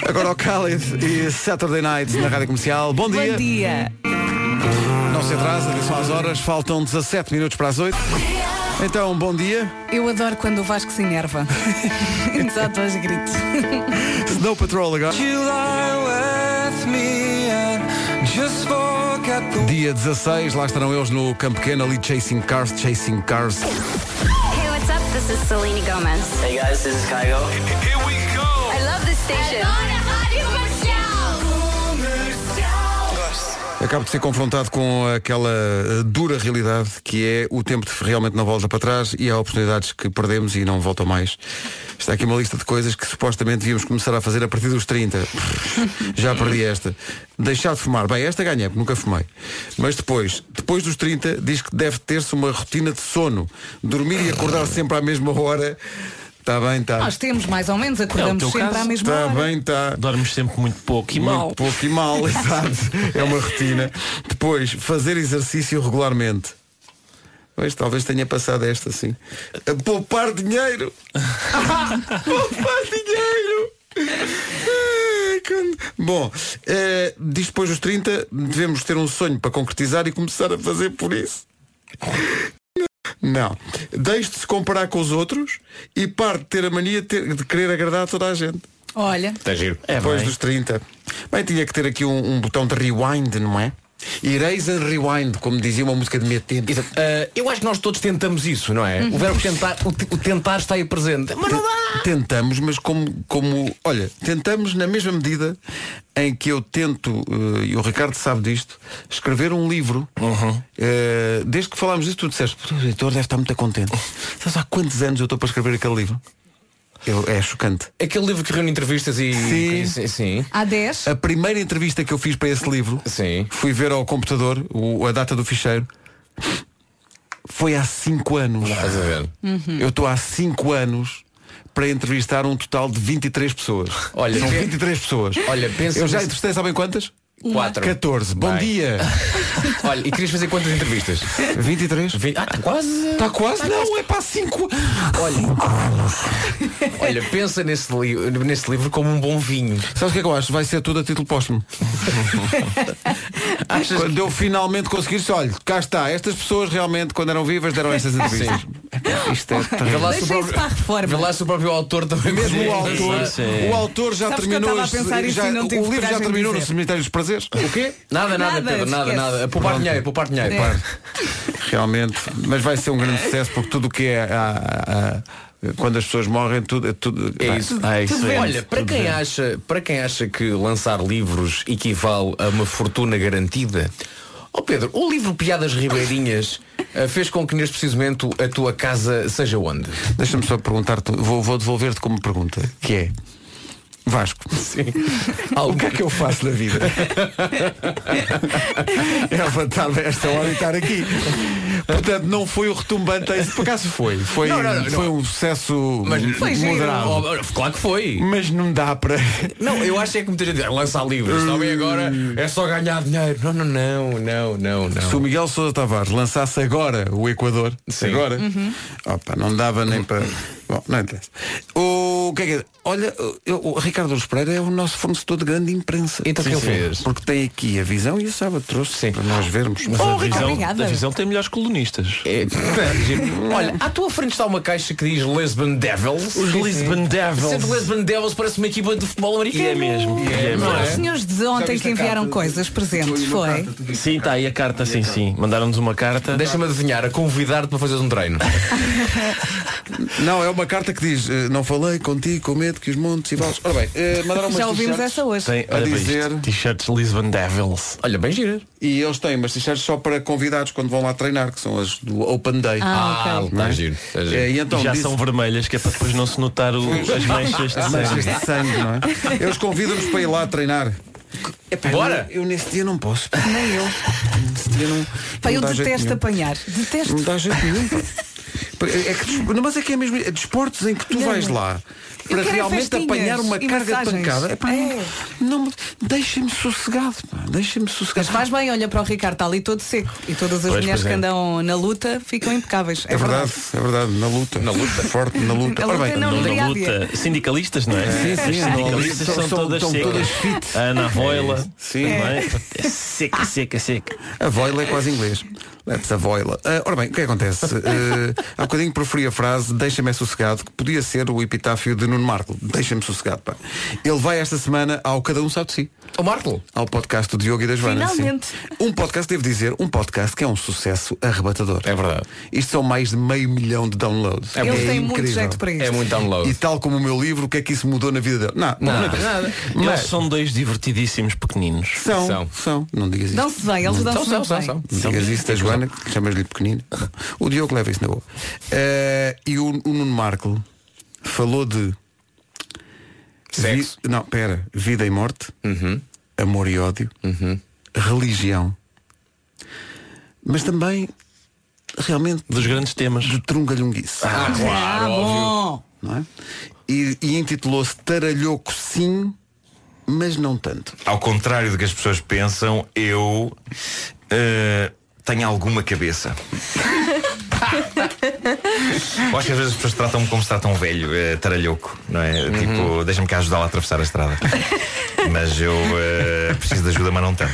[SPEAKER 5] agora o Khaled e Saturday Night na Rádio Comercial. Bom dia.
[SPEAKER 1] Bom dia.
[SPEAKER 5] Não se atrasa, atenção às horas, faltam 17 minutos para as 8. Então, bom dia.
[SPEAKER 1] Eu adoro quando o Vasco se enerva. Exato, aos gritos.
[SPEAKER 5] Snow Patrol agora. Dia 16, lá estarão eles no Campo Pequeno, ali Chasing Cars, Chasing Cars.
[SPEAKER 6] Hey, what's up? This is Selena Gomez.
[SPEAKER 11] Hey guys, this is Kygo.
[SPEAKER 6] Here we go. I love this station.
[SPEAKER 5] Acabo de ser confrontado com aquela eh, dura realidade que é o tempo realmente não volta para trás e há oportunidades que perdemos e não voltam mais. Está aqui uma lista de coisas que supostamente devíamos começar a fazer a partir dos 30. Já perdi esta. Deixar de fumar. Bem, esta ganhei, porque nunca fumei. Mas depois, depois dos 30, diz que deve ter-se uma rotina de sono. Dormir e acordar sempre à mesma hora. Está bem, está.
[SPEAKER 1] Nós temos mais ou menos, acordamos
[SPEAKER 8] É
[SPEAKER 1] sempre
[SPEAKER 8] caso?
[SPEAKER 1] à mesma
[SPEAKER 5] Está
[SPEAKER 1] hora.
[SPEAKER 5] bem, está.
[SPEAKER 8] Dormes sempre muito pouco e mal.
[SPEAKER 5] Muito pouco e mal, exato. É uma rotina. Depois, fazer exercício regularmente. Pois, talvez tenha passado esta, sim. A Poupar dinheiro. Poupar dinheiro. Bom, eh, diz depois dos 30, devemos ter um sonho para concretizar e começar a fazer por isso. Não. Deixe de se comparar com os outros e parte de ter a mania de, ter- de querer agradar a toda a gente.
[SPEAKER 1] Olha,
[SPEAKER 7] Está giro.
[SPEAKER 8] É
[SPEAKER 5] Depois
[SPEAKER 8] bem.
[SPEAKER 5] dos 30. Bem, tinha que ter aqui um, um botão de rewind, não é? Ireis and rewind, como dizia uma música de tempo.
[SPEAKER 7] Exato. Ah, eu acho que nós todos tentamos isso, não é? O verbo tentar, o, o tentar está aí presente. Mas não dá!
[SPEAKER 5] Tentamos, mas como, como. Olha, tentamos na mesma medida em que eu tento, eh, e o Ricardo sabe disto, escrever um livro. Eh, desde que falámos disso, tu disseste, "Puta, o editor deve estar muito contente. Sabes há quantos anos eu estou para escrever aquele livro? Eu, é chocante.
[SPEAKER 7] Aquele livro que reúne entrevistas e.
[SPEAKER 5] Sim.
[SPEAKER 7] sim. sim.
[SPEAKER 1] há 10.
[SPEAKER 5] A primeira entrevista que eu fiz para esse livro,
[SPEAKER 7] Sim.
[SPEAKER 5] fui ver ao computador o- a data do ficheiro. Foi há 5 anos.
[SPEAKER 7] Estás a ver?
[SPEAKER 5] Eu estou há 5 anos para entrevistar um total de 23 pessoas.
[SPEAKER 7] Olha,
[SPEAKER 5] São
[SPEAKER 7] pe-
[SPEAKER 5] 23 pessoas.
[SPEAKER 7] Olha, pensa
[SPEAKER 5] Eu já entrevistei, sabem quantas?
[SPEAKER 7] Quatro.
[SPEAKER 5] 14. Bom
[SPEAKER 7] Bem.
[SPEAKER 5] dia.
[SPEAKER 7] Olha, e querias fazer quantas entrevistas?
[SPEAKER 5] 23.
[SPEAKER 7] Vi- Ah, está quase.
[SPEAKER 5] Está quase? Não, é para 5.
[SPEAKER 7] Olha, olha, pensa nesse, li nesse livro como um bom vinho.
[SPEAKER 5] Sabes o que é que eu acho? Vai ser tudo a título póstumo.
[SPEAKER 7] Achas
[SPEAKER 5] Quando eu finalmente conseguir, disse, olha, cá está, estas pessoas realmente, quando eram vivas, deram estas entrevistas. Isto é
[SPEAKER 7] Vê
[SPEAKER 5] terrível.
[SPEAKER 7] lá, se o
[SPEAKER 1] Deixa isso para a
[SPEAKER 7] próprio,
[SPEAKER 1] reforma.
[SPEAKER 7] vê lá se o próprio autor também
[SPEAKER 5] Mesmo o autor,
[SPEAKER 8] sim.
[SPEAKER 5] o autor já
[SPEAKER 1] Sabes que eu
[SPEAKER 5] terminou.
[SPEAKER 1] estava a pensar isso
[SPEAKER 5] já-
[SPEAKER 1] e não tive
[SPEAKER 5] o livro já
[SPEAKER 1] coragem de
[SPEAKER 5] terminou no
[SPEAKER 1] dizer.
[SPEAKER 5] Cemitério dos
[SPEAKER 7] O quê? Nada, nada,
[SPEAKER 1] Nada,
[SPEAKER 7] Pedro, nada,
[SPEAKER 1] esquece.
[SPEAKER 7] nada. Poupar dinheiro, poupar dinheiro.
[SPEAKER 1] É.
[SPEAKER 7] Poupar.
[SPEAKER 5] Realmente, mas vai ser um grande sucesso porque tudo o que é a- a- a- quando as pessoas morrem, tudo, é tudo.
[SPEAKER 7] É isso.
[SPEAKER 5] É isso é.
[SPEAKER 7] Olha, para quem, acha, para quem acha que lançar livros equivale a uma fortuna garantida, ó Pedro, o livro Piadas Ribeirinhas eh, fez com que neste preciso momento a tua casa seja onde?
[SPEAKER 5] Deixa-me só perguntar-te, vou, vou devolver-te como pergunta, que é Vasco,
[SPEAKER 7] Sim.
[SPEAKER 5] o que é que eu faço na vida? é levantar-me a esta hora e estar aqui. Portanto, não foi o retumbante, esse por acaso foi. Foi,
[SPEAKER 7] Não, não, não,
[SPEAKER 5] foi
[SPEAKER 7] não.
[SPEAKER 5] um sucesso
[SPEAKER 1] Foi giro.
[SPEAKER 5] moderado.
[SPEAKER 7] Oh, claro que foi.
[SPEAKER 5] Mas não dá para.
[SPEAKER 7] Não, eu acho é que muita gente diz, lançar livros, está bem agora, é só ganhar dinheiro. Não, não, não, não, não, não.
[SPEAKER 5] Se o Miguel Sousa Tavares lançasse agora o Equador,
[SPEAKER 7] Sim.
[SPEAKER 5] agora, opa, não dava nem para. Bom, não interessa. O O que é que é? Olha, eu- o Ricardo Luz Pereira é o nosso fornecedor de grande imprensa.
[SPEAKER 7] Então o que ele fez?
[SPEAKER 5] Porque tem aqui a visão e a sábado trouxe para nós vermos.
[SPEAKER 11] Mas a, visão, a visão tem melhores colunistas.
[SPEAKER 7] É, Olha, à tua frente está uma caixa que diz Lisbon Devils.
[SPEAKER 11] Os Lisbon Devils.
[SPEAKER 7] Sempre Lisbon Devils parece uma equipa de futebol americano.
[SPEAKER 11] E é mesmo. E é
[SPEAKER 7] Não
[SPEAKER 1] Foram os
[SPEAKER 7] é?
[SPEAKER 1] senhores de ontem que enviaram coisas presentes, foi?
[SPEAKER 11] Sim, está aí a carta, sim, sim. Mandaram-nos uma carta.
[SPEAKER 7] Deixa-me adivinhar, a convidar-te para fazeres um treino.
[SPEAKER 5] Não, é uma carta que diz eh, Não falei contigo com medo que os montes e vales. Ora bem, eh, mandaram umas
[SPEAKER 1] Já ouvimos
[SPEAKER 5] t-shirts
[SPEAKER 1] essa hoje.
[SPEAKER 11] Tem,
[SPEAKER 5] a
[SPEAKER 11] olha para
[SPEAKER 5] dizer
[SPEAKER 11] isto, T-shirts Lisbon Devils.
[SPEAKER 7] Olha, bem giras.
[SPEAKER 5] E eles têm umas t-shirts só para convidados quando vão lá treinar, que são as do Open Day.
[SPEAKER 1] Ah, ok.
[SPEAKER 7] está giro. Está giro.
[SPEAKER 5] Eh, e então
[SPEAKER 11] Já
[SPEAKER 5] diz-
[SPEAKER 11] são vermelhas, que é para depois não se notar o- as manchas de
[SPEAKER 5] manchas
[SPEAKER 11] sangue.
[SPEAKER 5] de sangue, não é? Eles convidam-nos para ir lá treinar. Epá,
[SPEAKER 7] Bora!
[SPEAKER 5] Eu, eu nesse dia não posso.
[SPEAKER 1] Nem eu.
[SPEAKER 5] Nesse dia não.
[SPEAKER 1] Pá, eu
[SPEAKER 5] não dá jeito
[SPEAKER 1] detesto
[SPEAKER 5] nenhum.
[SPEAKER 1] apanhar.
[SPEAKER 5] Não
[SPEAKER 1] Detesto.
[SPEAKER 5] dá jeito nenhum. pá. É que, não, mas é que é mesmo é desportos em que tu
[SPEAKER 1] Não,
[SPEAKER 5] vais lá para
[SPEAKER 1] é
[SPEAKER 5] realmente apanhar uma carga de pancada. Epá,
[SPEAKER 1] É.
[SPEAKER 5] Não, não, deixem-me sossegado. pá, Deixem-me sossegado.
[SPEAKER 1] Mas faz bem, olha para o Ricardo, está ali todo seco. E todas as
[SPEAKER 11] Pois,
[SPEAKER 1] mulheres
[SPEAKER 11] pois é.
[SPEAKER 1] que andam na luta ficam impecáveis.
[SPEAKER 5] É verdade, é verdade, na luta. Na luta. Forte na luta.
[SPEAKER 1] Luta
[SPEAKER 5] bem,
[SPEAKER 1] não,
[SPEAKER 11] Na luta, sindicalistas, não é?
[SPEAKER 5] Sim, sim,
[SPEAKER 11] As sindicalistas
[SPEAKER 5] são-
[SPEAKER 11] são,
[SPEAKER 5] são-
[SPEAKER 11] todas secas.
[SPEAKER 5] todas fit.
[SPEAKER 11] A Ana Voila.
[SPEAKER 5] Sim.
[SPEAKER 11] não é? É Seca, seca, seca.
[SPEAKER 5] A voila é quase inglês. Let's a voila. Ah, ora bem, o que é que acontece? Há bocadinho preferi a frase Deixa-me é sossegado, que podia ser o epitáfio de Nuno Marco. Deixa-me sossegado, pá. Ele vai esta semana ao Cada Um Sabe de Si.
[SPEAKER 7] O Marco.
[SPEAKER 5] Ao podcast do Diogo e da Joana.
[SPEAKER 1] Finalmente.
[SPEAKER 5] sim. Um podcast, devo dizer, um podcast que é um sucesso arrebatador.
[SPEAKER 7] É verdade.
[SPEAKER 5] Isto são mais de meio milhão de downloads.
[SPEAKER 1] Eles têm muito
[SPEAKER 5] incrível.
[SPEAKER 1] jeito para isto.
[SPEAKER 7] É muito download.
[SPEAKER 5] E tal como o meu livro, o que é que isso mudou na vida dele? Não, não,
[SPEAKER 7] Nada,
[SPEAKER 5] não.
[SPEAKER 7] nada.
[SPEAKER 11] Eles
[SPEAKER 5] Mas
[SPEAKER 11] são dois divertidíssimos pequeninos.
[SPEAKER 5] são,
[SPEAKER 7] São.
[SPEAKER 5] são, Não digas isso.
[SPEAKER 1] Dão-se bem, eles dão-se
[SPEAKER 7] São,
[SPEAKER 1] muito
[SPEAKER 7] são,
[SPEAKER 1] bem.
[SPEAKER 7] são.
[SPEAKER 5] Não digas isso da Joana, que chamas-lhe pequenino. O Diogo leva isso na boa. Eh, e o, o Nuno Marco falou de
[SPEAKER 7] Sexo.
[SPEAKER 5] vi- não, pera, vida e morte,
[SPEAKER 7] Uhum.
[SPEAKER 5] amor e ódio, religião, mas também realmente
[SPEAKER 11] Dos grandes temas.
[SPEAKER 5] de trungalhunguice.
[SPEAKER 7] Ah, claro,
[SPEAKER 1] Ah,
[SPEAKER 7] óbvio.
[SPEAKER 5] Não é? E, e intitulou-se Taralhoco sim, mas não tanto.
[SPEAKER 12] Ao contrário do que as pessoas pensam, eu eh, tenho alguma cabeça. Yeah. Eu acho que às vezes as pessoas tratam-me como se tratam um velho, eh, taralhoco, não é? Tipo, deixa-me cá ajudá-la a atravessar a estrada. Mas eu eh, preciso de ajuda, mas não tanto.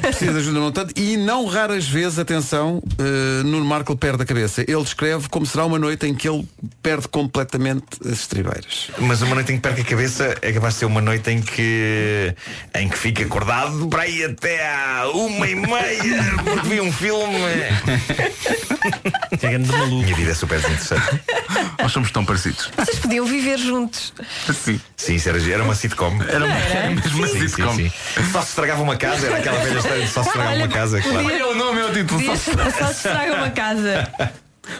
[SPEAKER 5] Precisa de ajuda não tanto e não raras vezes, atenção, uh, Nuno Marco perde a cabeça. Ele descreve como será uma noite em que ele perde completamente as estribeiras.
[SPEAKER 12] Mas uma noite em que perca a cabeça é capaz de ser uma noite em que em que fica acordado para aí até à uma e meia porque vi um filme.
[SPEAKER 11] É grande maluco.
[SPEAKER 12] Minha vida é super interessante.
[SPEAKER 13] Nós somos tão parecidos.
[SPEAKER 14] Vocês podiam viver juntos.
[SPEAKER 13] Sim.
[SPEAKER 12] Sim, isso era, era uma sitcom.
[SPEAKER 13] Era, uma- era mesmo uma
[SPEAKER 12] Sim, sim,
[SPEAKER 13] sitcom.
[SPEAKER 12] sim. Só se estragava uma casa, era aquela velha história de só se estragava uma casa, claro.
[SPEAKER 13] Olha o nome, é o título.
[SPEAKER 14] Só se estraga uma casa.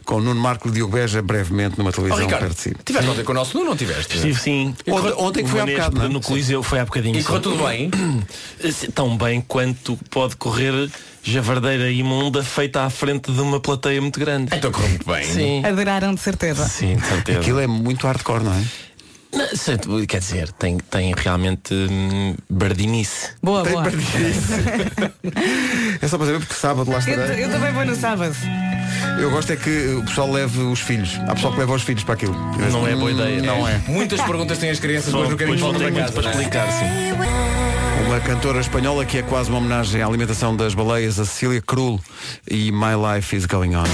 [SPEAKER 5] Com o Nuno Marco e Diogo Beja brevemente numa
[SPEAKER 7] Oh,
[SPEAKER 5] televisão
[SPEAKER 7] Ricardo,
[SPEAKER 5] perto de si.
[SPEAKER 7] tiveste ontem com o nosso Nuno ou não tiveste?
[SPEAKER 11] Estive sim.
[SPEAKER 5] Ontem- ontem que foi há bocado, não é?
[SPEAKER 11] No Coliseu foi há bocadinho.
[SPEAKER 7] E correu tudo bem?
[SPEAKER 11] Tão bem quanto pode correr javardeira imunda feita à frente de uma plateia muito grande.
[SPEAKER 7] Então correu muito bem.
[SPEAKER 11] Sim.
[SPEAKER 1] Adoraram de certeza.
[SPEAKER 11] Sim, de certeza.
[SPEAKER 5] Aquilo é muito hardcore, não é?
[SPEAKER 11] Não, Quer dizer, tem, tem realmente hum, bardinice.
[SPEAKER 1] Boa,
[SPEAKER 5] Tem
[SPEAKER 1] boa.
[SPEAKER 5] perdido. é só para saber porque sábado lá
[SPEAKER 1] Eu,
[SPEAKER 5] estarei.
[SPEAKER 1] eu também vou no sábado.
[SPEAKER 5] Eu gosto é que o pessoal leve os filhos. Há pessoal que leva os filhos para aquilo.
[SPEAKER 11] Não é boa ideia.
[SPEAKER 5] Não é.
[SPEAKER 7] Muitas perguntas têm as crianças, mas
[SPEAKER 11] ter
[SPEAKER 7] voltam
[SPEAKER 11] muito
[SPEAKER 7] para
[SPEAKER 11] para
[SPEAKER 7] casa. não é?
[SPEAKER 11] explicar, sim.
[SPEAKER 5] Uma cantora espanhola que é quase uma homenagem à alimentação das baleias, a Cecília Krul e My Life is Going On.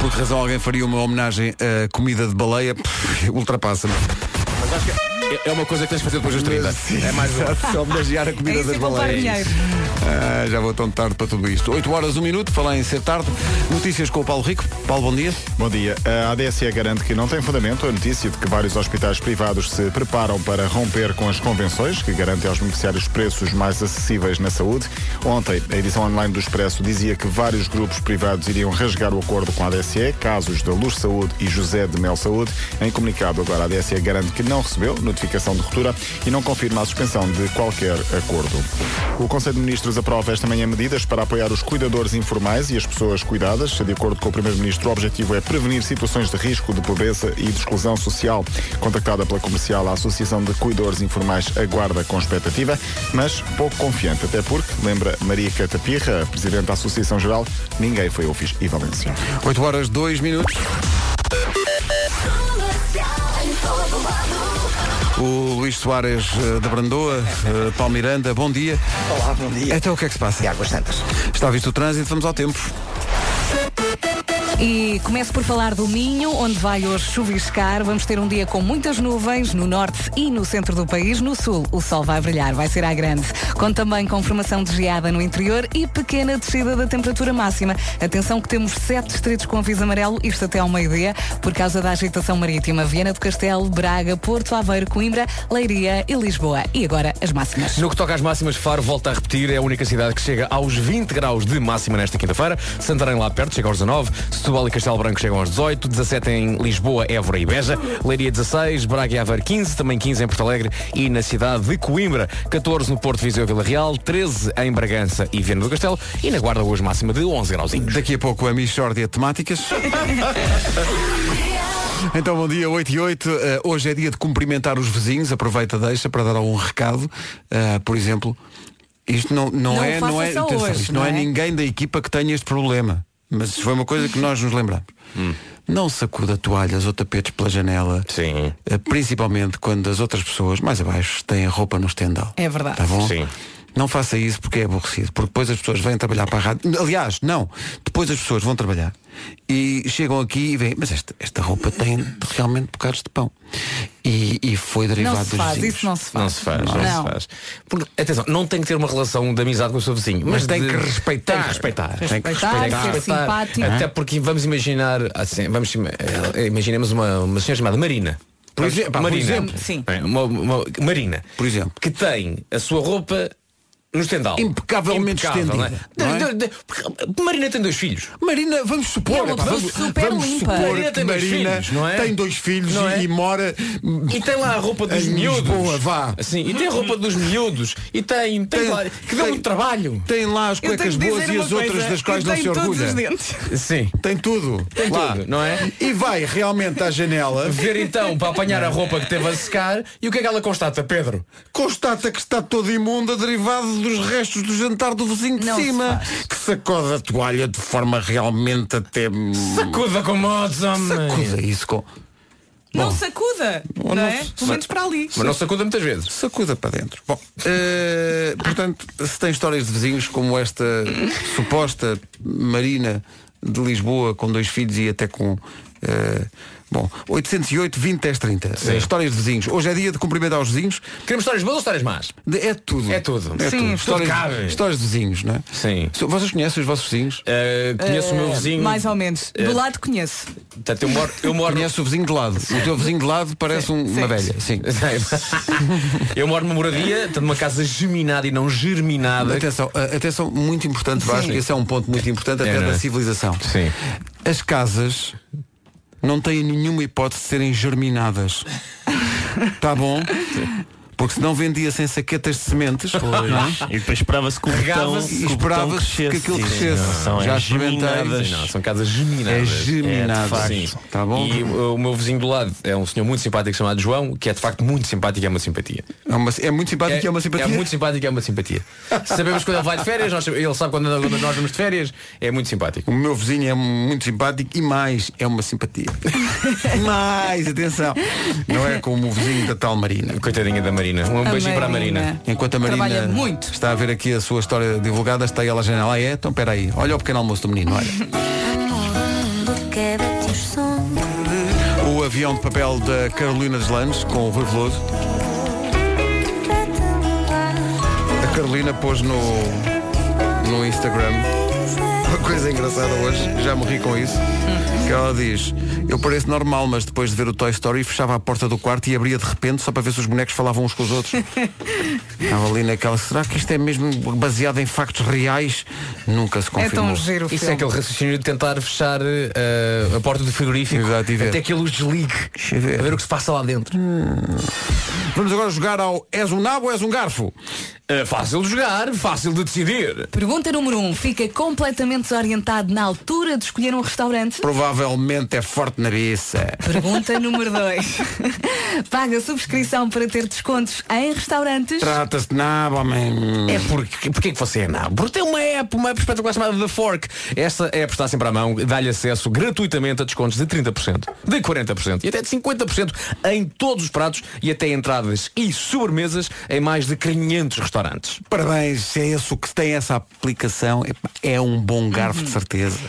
[SPEAKER 5] Por que razão alguém faria uma homenagem a comida de baleia? Ultrapassa-me.
[SPEAKER 7] É- é uma coisa que tens de fazer depois dos 30. É mais um.
[SPEAKER 5] Só homenagear a
[SPEAKER 1] É
[SPEAKER 5] comida
[SPEAKER 1] isso
[SPEAKER 5] das baleias. Ah, já vou tão tarde para tudo isto. 8 horas, 1 minuto, falar em ser tarde. Notícias com o Paulo Rico. Paulo, bom dia.
[SPEAKER 2] Bom dia. A ADSE garante que não tem fundamento a notícia de que vários hospitais privados se preparam para romper com as convenções que garantem aos beneficiários preços mais acessíveis na saúde. Ontem, a edição online do Expresso dizia que vários grupos privados iriam rasgar o acordo com a ADSE, casos da Luz Saúde e José de Mel Saúde. Em comunicado agora, a ADSE garante que não recebeu notificação de ruptura e não confirma a suspensão de qualquer acordo. O Conselho de Ministros aprova esta manhã medidas para apoiar os cuidadores informais e as pessoas cuidadas. De acordo com o Primeiro-Ministro, o objetivo é prevenir situações de risco de pobreza e de exclusão social. Contactada pela comercial, a Associação de Cuidadores Informais aguarda com expectativa, mas pouco confiante, até porque, lembra Maria Catapirra, Presidente da Associação Geral, ninguém foi ao e Valência.
[SPEAKER 5] 8 horas, 2 minutos. O Luís Soares eh, da Brandoa, eh, Paulo Miranda, bom dia.
[SPEAKER 4] Olá, bom dia.
[SPEAKER 5] Então o que é que se passa?
[SPEAKER 4] Águas santas.
[SPEAKER 5] Está visto o trânsito, vamos ao tempo.
[SPEAKER 1] E começo por falar do Minho, onde vai hoje chuviscar. Vamos ter um dia com muitas nuvens no norte e no centro do país. No sul, o sol vai brilhar, vai ser à grande. Com também com formação de geada no interior e pequena descida da temperatura máxima. Atenção que temos sete distritos com aviso amarelo, isto até ao meio-dia, por causa da agitação marítima. Viana do Castelo, Braga, Porto Aveiro, Coimbra, Leiria e Lisboa. E agora as máximas.
[SPEAKER 7] No que toca às máximas, Faro volta a repetir, é a única cidade que chega aos 20 graus de máxima nesta quinta-feira. Santarém lá perto, chega aos 19. Setúbal e Castelo Branco chegam aos 18. 17 em Lisboa, Évora e Beja. Leiria 16, Braga e Aveiro 15, também 15 em Porto Alegre e na cidade de Coimbra. 14 no Porto, Viseu e Vila Real. 13 em Bragança e Viana do Castelo. E na Guarda hoje máxima de 11 graus.
[SPEAKER 5] Daqui a pouco a Michórdia Temáticas. Então, bom dia, 8 e 8. Eh, hoje é dia de cumprimentar os vizinhos. Aproveita, deixa para dar algum recado. Eh, por exemplo, isto não, não,
[SPEAKER 1] Não
[SPEAKER 5] é, não é, atenção,
[SPEAKER 1] hoje,
[SPEAKER 5] isto não,
[SPEAKER 1] não
[SPEAKER 5] é
[SPEAKER 1] é?
[SPEAKER 5] ninguém da equipa que tenha este problema. Mas foi uma coisa que nós nos lembramos. Não sacuda toalhas ou tapetes pela janela.
[SPEAKER 7] Sim.
[SPEAKER 5] Eh, Principalmente quando as outras pessoas, mais abaixo, têm a roupa no estendal.
[SPEAKER 1] É verdade.
[SPEAKER 5] Tá bom?
[SPEAKER 7] Sim.
[SPEAKER 5] Não faça isso porque é aborrecido. Porque depois as pessoas vêm trabalhar para a rádio. Aliás, não. Depois as pessoas vão trabalhar e chegam aqui e veem, mas esta, esta roupa tem realmente bocados de pão. E, e foi derivado
[SPEAKER 1] Não se
[SPEAKER 5] dos
[SPEAKER 1] faz,
[SPEAKER 5] vizinhos.
[SPEAKER 1] isso não se faz.
[SPEAKER 7] Não se faz, não,
[SPEAKER 1] Não.
[SPEAKER 7] se faz. Porque, atenção, não tem que ter uma relação de amizade com o seu vizinho,
[SPEAKER 5] Mas
[SPEAKER 7] mas,
[SPEAKER 5] tem
[SPEAKER 7] de-
[SPEAKER 5] que respeitar.
[SPEAKER 7] Tem que respeitar.
[SPEAKER 5] Tem que
[SPEAKER 1] Respeitar, ser simpático.
[SPEAKER 7] Até porque vamos imaginar, assim, vamos eh, imaginemos uma, uma senhora chamada Marina.
[SPEAKER 5] Por exemplo, pá, por
[SPEAKER 7] Marina.
[SPEAKER 5] exemplo.
[SPEAKER 1] Sim.
[SPEAKER 7] Uma- uma- Marina.
[SPEAKER 5] Por exemplo.
[SPEAKER 7] Que tem a sua roupa no estendal.
[SPEAKER 5] Impecavelmente
[SPEAKER 7] Impecável,
[SPEAKER 5] estendida,
[SPEAKER 7] não é?
[SPEAKER 5] não é?
[SPEAKER 7] De- de- de- porque Marina tem dois filhos.
[SPEAKER 5] Marina, vamos supor,
[SPEAKER 1] é
[SPEAKER 5] pá, vamos,
[SPEAKER 1] super
[SPEAKER 5] vamos
[SPEAKER 1] limpa.
[SPEAKER 5] supor
[SPEAKER 7] Marina
[SPEAKER 5] que
[SPEAKER 7] tem dois
[SPEAKER 5] Marina
[SPEAKER 7] filhos, não é?
[SPEAKER 5] tem dois filhos
[SPEAKER 7] Não
[SPEAKER 5] e,
[SPEAKER 7] é?
[SPEAKER 5] e mora
[SPEAKER 7] E tem lá a roupa dos
[SPEAKER 5] Em
[SPEAKER 7] miúdos.
[SPEAKER 5] Lisboa, vá.
[SPEAKER 7] Assim, e tem a roupa dos miúdos. E tem, tem,
[SPEAKER 5] Tem-
[SPEAKER 7] lá, que dá
[SPEAKER 5] tem-
[SPEAKER 7] muito trabalho.
[SPEAKER 5] tem lá as
[SPEAKER 1] Eu tenho
[SPEAKER 5] cuecas boas
[SPEAKER 1] dizer
[SPEAKER 5] e
[SPEAKER 1] uma
[SPEAKER 5] as outras
[SPEAKER 1] coisa,
[SPEAKER 5] das quais
[SPEAKER 1] eu
[SPEAKER 5] não se
[SPEAKER 1] tenho todos
[SPEAKER 5] orgulha.
[SPEAKER 1] os dentes.
[SPEAKER 7] Sim.
[SPEAKER 5] Tem tudo.
[SPEAKER 7] Tem
[SPEAKER 5] lá.
[SPEAKER 7] tudo, não é?
[SPEAKER 5] E vai realmente à janela.
[SPEAKER 7] Ver então para apanhar a roupa que teve a secar e o que é que ela constata, Pedro?
[SPEAKER 5] Constata que está toda imunda derivado dos restos do jantar do vizinho de
[SPEAKER 1] Não se
[SPEAKER 5] cima
[SPEAKER 1] faz.
[SPEAKER 5] que sacode a toalha de forma realmente até
[SPEAKER 7] Sacuda com modos, homem.
[SPEAKER 5] sacuda isso com
[SPEAKER 14] Não sacuda, não
[SPEAKER 5] não
[SPEAKER 14] é?
[SPEAKER 5] se-
[SPEAKER 14] Pelo menos para ali.
[SPEAKER 7] Mas não sacuda muitas vezes.
[SPEAKER 5] sacuda para dentro. Bom, eh, portanto, se tem histórias de vizinhos como esta suposta Marina de Lisboa com dois filhos e até com eh, Bom, 808 20 10 30.
[SPEAKER 7] Sim.
[SPEAKER 5] Histórias de vizinhos. Hoje é dia de cumprimentar os vizinhos.
[SPEAKER 7] Queremos histórias boas ou histórias más?
[SPEAKER 5] De- é tudo.
[SPEAKER 7] É tudo.
[SPEAKER 5] É
[SPEAKER 7] Sim,
[SPEAKER 5] tudo.
[SPEAKER 7] tudo
[SPEAKER 5] Histórias,
[SPEAKER 7] cabe.
[SPEAKER 5] histórias de vizinhos, não é?
[SPEAKER 7] Sim.
[SPEAKER 5] So- Vocês conhecem os vossos vizinhos?
[SPEAKER 7] Uh, conheço o meu
[SPEAKER 1] Eh,
[SPEAKER 7] vizinho.
[SPEAKER 14] Mais ou menos. Do
[SPEAKER 7] Eh,
[SPEAKER 14] lado conheço.
[SPEAKER 7] Portanto, eu moro, eu moro
[SPEAKER 5] Conhece o vizinho de lado. O teu vizinho de lado parece um- uma velha. Sim.
[SPEAKER 7] eu moro numa moradia, tenho uma casa geminada e não germinada.
[SPEAKER 5] Atenção, a- atenção, muito importante, Vasco. Esse é um ponto muito importante até
[SPEAKER 7] É, não é?
[SPEAKER 5] da civilização.
[SPEAKER 7] Sim.
[SPEAKER 5] As casas não têm nenhuma hipótese de serem germinadas. Tá bom? Porque senão vendia sem saquetas de sementes. não é?
[SPEAKER 11] E depois esperava-se que o botão,
[SPEAKER 5] e
[SPEAKER 11] crescesse.
[SPEAKER 5] que aquilo
[SPEAKER 11] Sim,
[SPEAKER 5] crescesse.
[SPEAKER 11] não, São
[SPEAKER 5] Já
[SPEAKER 11] é
[SPEAKER 5] experimentei.
[SPEAKER 11] geminadas.
[SPEAKER 7] Não, são casas geminadas.
[SPEAKER 5] É geminado.
[SPEAKER 11] É.
[SPEAKER 7] Sim.
[SPEAKER 5] Tá bom?
[SPEAKER 7] E o, o meu vizinho do lado é um senhor muito simpático chamado João, que é de facto muito simpático e é uma simpatia.
[SPEAKER 5] É, uma- é muito simpático e é uma simpatia.
[SPEAKER 7] É muito simpático e é uma simpatia. Sabemos quando ele vai de férias, nós- ele sabe quando quando nós vamos de férias, é muito simpático.
[SPEAKER 5] O meu vizinho é muito simpático e mais é uma simpatia. mais, atenção. Não é como o vizinho da tal Marina.
[SPEAKER 7] Coitadinha da Marina. Um
[SPEAKER 1] A
[SPEAKER 7] beijinho para a
[SPEAKER 1] Marina.
[SPEAKER 7] Marina.
[SPEAKER 5] Enquanto a Marina
[SPEAKER 14] Trabalha muito.
[SPEAKER 5] está a ver aqui a sua história divulgada, está ela à janela. Ah, é? Então espera aí. Olha o pequeno almoço do menino, olha. O avião de papel da Carolina Deslandes com o Rui Veloso. A Carolina pôs no, no Instagram uma coisa engraçada hoje, já morri com isso. Que ela diz, eu pareço normal, mas depois de ver o Toy Story fechava a porta do quarto e abria de repente só para ver se os bonecos falavam uns com os outros. Estava ali naquela. Será que isto é mesmo baseado em factos reais? Nunca se confirmou.
[SPEAKER 7] Isso é aquele raciocínio de tentar fechar eh, a porta do frigorífico
[SPEAKER 5] Exato,
[SPEAKER 7] até que a luz desligue.
[SPEAKER 5] eu ver.
[SPEAKER 7] A ver o que se passa lá dentro.
[SPEAKER 5] Vamos agora jogar ao És um nabo ou és um garfo?
[SPEAKER 7] É fácil de jogar, fácil de decidir.
[SPEAKER 1] Pergunta número 1. Um, fica completamente desorientado na altura de escolher um restaurante?
[SPEAKER 5] Provavelmente é forte na biça.
[SPEAKER 1] Pergunta número 2. Paga subscrição para ter descontos em restaurantes?
[SPEAKER 5] Trata-se de nabo, homem.
[SPEAKER 7] É porque, porque que você é nabo? Porque tem uma app, uma app espetacular chamada The Fork. Essa app está sempre à mão, dá-lhe acesso gratuitamente a descontos de 30%, de 40% e até de 50% em todos os pratos e até entradas e sobremesas em mais de 500 restaurantes.
[SPEAKER 5] Parabéns, se é esse o que tem essa aplicação, epá, é um bom garfo de certeza.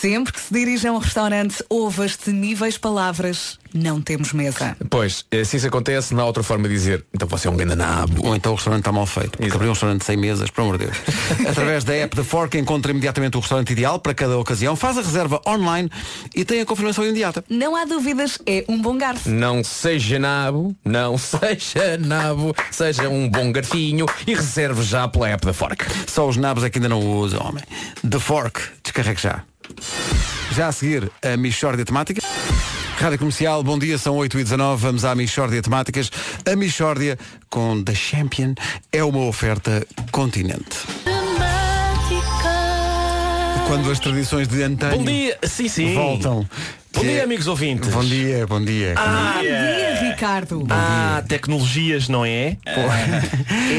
[SPEAKER 1] Sempre que se dirige a um restaurante, ouve as temíveis palavras não temos mesa.
[SPEAKER 7] Pois, eh, se isso acontece, não há outra forma de dizer, então você é um grande nabo.
[SPEAKER 5] Ou então o restaurante está mal feito. Porque abrir um restaurante sem mesas, por amor de Deus. Através da app da Fork encontra imediatamente o restaurante ideal para cada ocasião, faz a reserva online e tem a confirmação imediata.
[SPEAKER 1] Não há dúvidas, é um bom garfo.
[SPEAKER 7] Não seja nabo, não seja nabo, seja um bom garfinho e reserve já pela app da Fork.
[SPEAKER 5] Só os nabos é que ainda não o usam, homem. The Fork, descarregue já. Já a seguir, a Michórdia Temática. Rádio Comercial, bom dia, são 8 e 19 vamos à Michórdia Temáticas. A Michórdia com The Champion é uma oferta continente. Quando as tradições de antanho
[SPEAKER 11] Bom dia, sim, sim.
[SPEAKER 5] voltam.
[SPEAKER 11] Bom dia,
[SPEAKER 5] é-
[SPEAKER 11] amigos ouvintes.
[SPEAKER 5] Bom dia, bom dia.
[SPEAKER 11] Ah,
[SPEAKER 1] Bom dia, Ricardo.
[SPEAKER 11] ah, tecnologias, não é?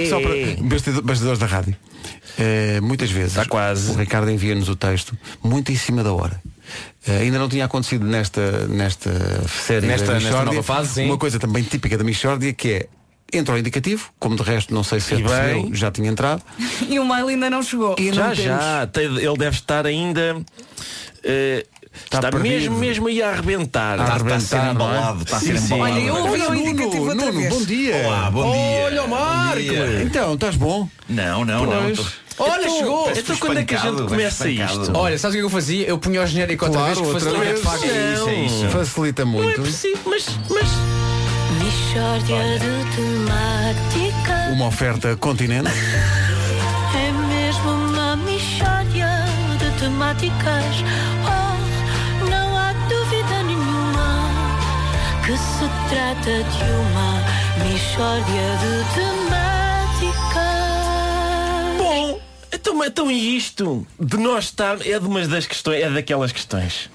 [SPEAKER 5] Só para bastidor- bastidores da rádio. Eh, muitas vezes
[SPEAKER 11] Está quase.
[SPEAKER 5] o Ricardo envia-nos o texto muito em cima da hora. Eh, ainda não tinha acontecido nesta, nesta série
[SPEAKER 7] Nesta- nesta nova fase, sim.
[SPEAKER 5] uma coisa também típica da Michórdia que é entra o indicativo, como de resto não sei se
[SPEAKER 11] E
[SPEAKER 5] ele percebeu,
[SPEAKER 11] bem.
[SPEAKER 5] já tinha entrado.
[SPEAKER 1] E o mail ainda não chegou.
[SPEAKER 11] Já, já. Tem- Ele deve estar ainda. eh, está
[SPEAKER 5] perdido.
[SPEAKER 11] mesmo, mesmo aí a arrebentar.
[SPEAKER 5] A
[SPEAKER 11] Está-
[SPEAKER 5] arrebentar,
[SPEAKER 11] está a ser
[SPEAKER 5] não é?
[SPEAKER 11] embalado.
[SPEAKER 12] Está a ser
[SPEAKER 11] sim.
[SPEAKER 12] embalado.
[SPEAKER 1] Olha, eu ouvi o indicativo outra
[SPEAKER 5] Nuno,
[SPEAKER 1] vez.
[SPEAKER 5] bom dia.
[SPEAKER 12] Olá, bom dia.
[SPEAKER 7] Olha o Marco!
[SPEAKER 5] Então, estás bom?
[SPEAKER 12] Não, não, não.
[SPEAKER 5] Pois.
[SPEAKER 12] tô-
[SPEAKER 7] Olha,
[SPEAKER 11] Então-
[SPEAKER 7] chegou!
[SPEAKER 11] Então quando é que a gente começa isto?
[SPEAKER 7] Olha, sabes o que eu fazia? Eu punha o genérico outra
[SPEAKER 5] Claro,
[SPEAKER 7] vez que
[SPEAKER 5] outra
[SPEAKER 7] facilita de facto.
[SPEAKER 12] É isso, é isso.
[SPEAKER 5] Facilita
[SPEAKER 11] Não é
[SPEAKER 5] muito.
[SPEAKER 11] preciso, mas, mas.
[SPEAKER 5] Uma oferta continente.
[SPEAKER 15] É mesmo uma mixórdia de temáticas. Trata de uma mixórdia de
[SPEAKER 11] então, então e isto de nós estar é de umas das questões, é daquelas questões.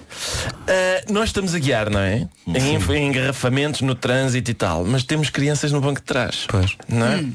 [SPEAKER 11] Ah, nós estamos a guiar, não é? Em, em engarrafamentos no trânsito e tal, mas temos crianças no banco de trás.
[SPEAKER 5] Pois.
[SPEAKER 11] Não é?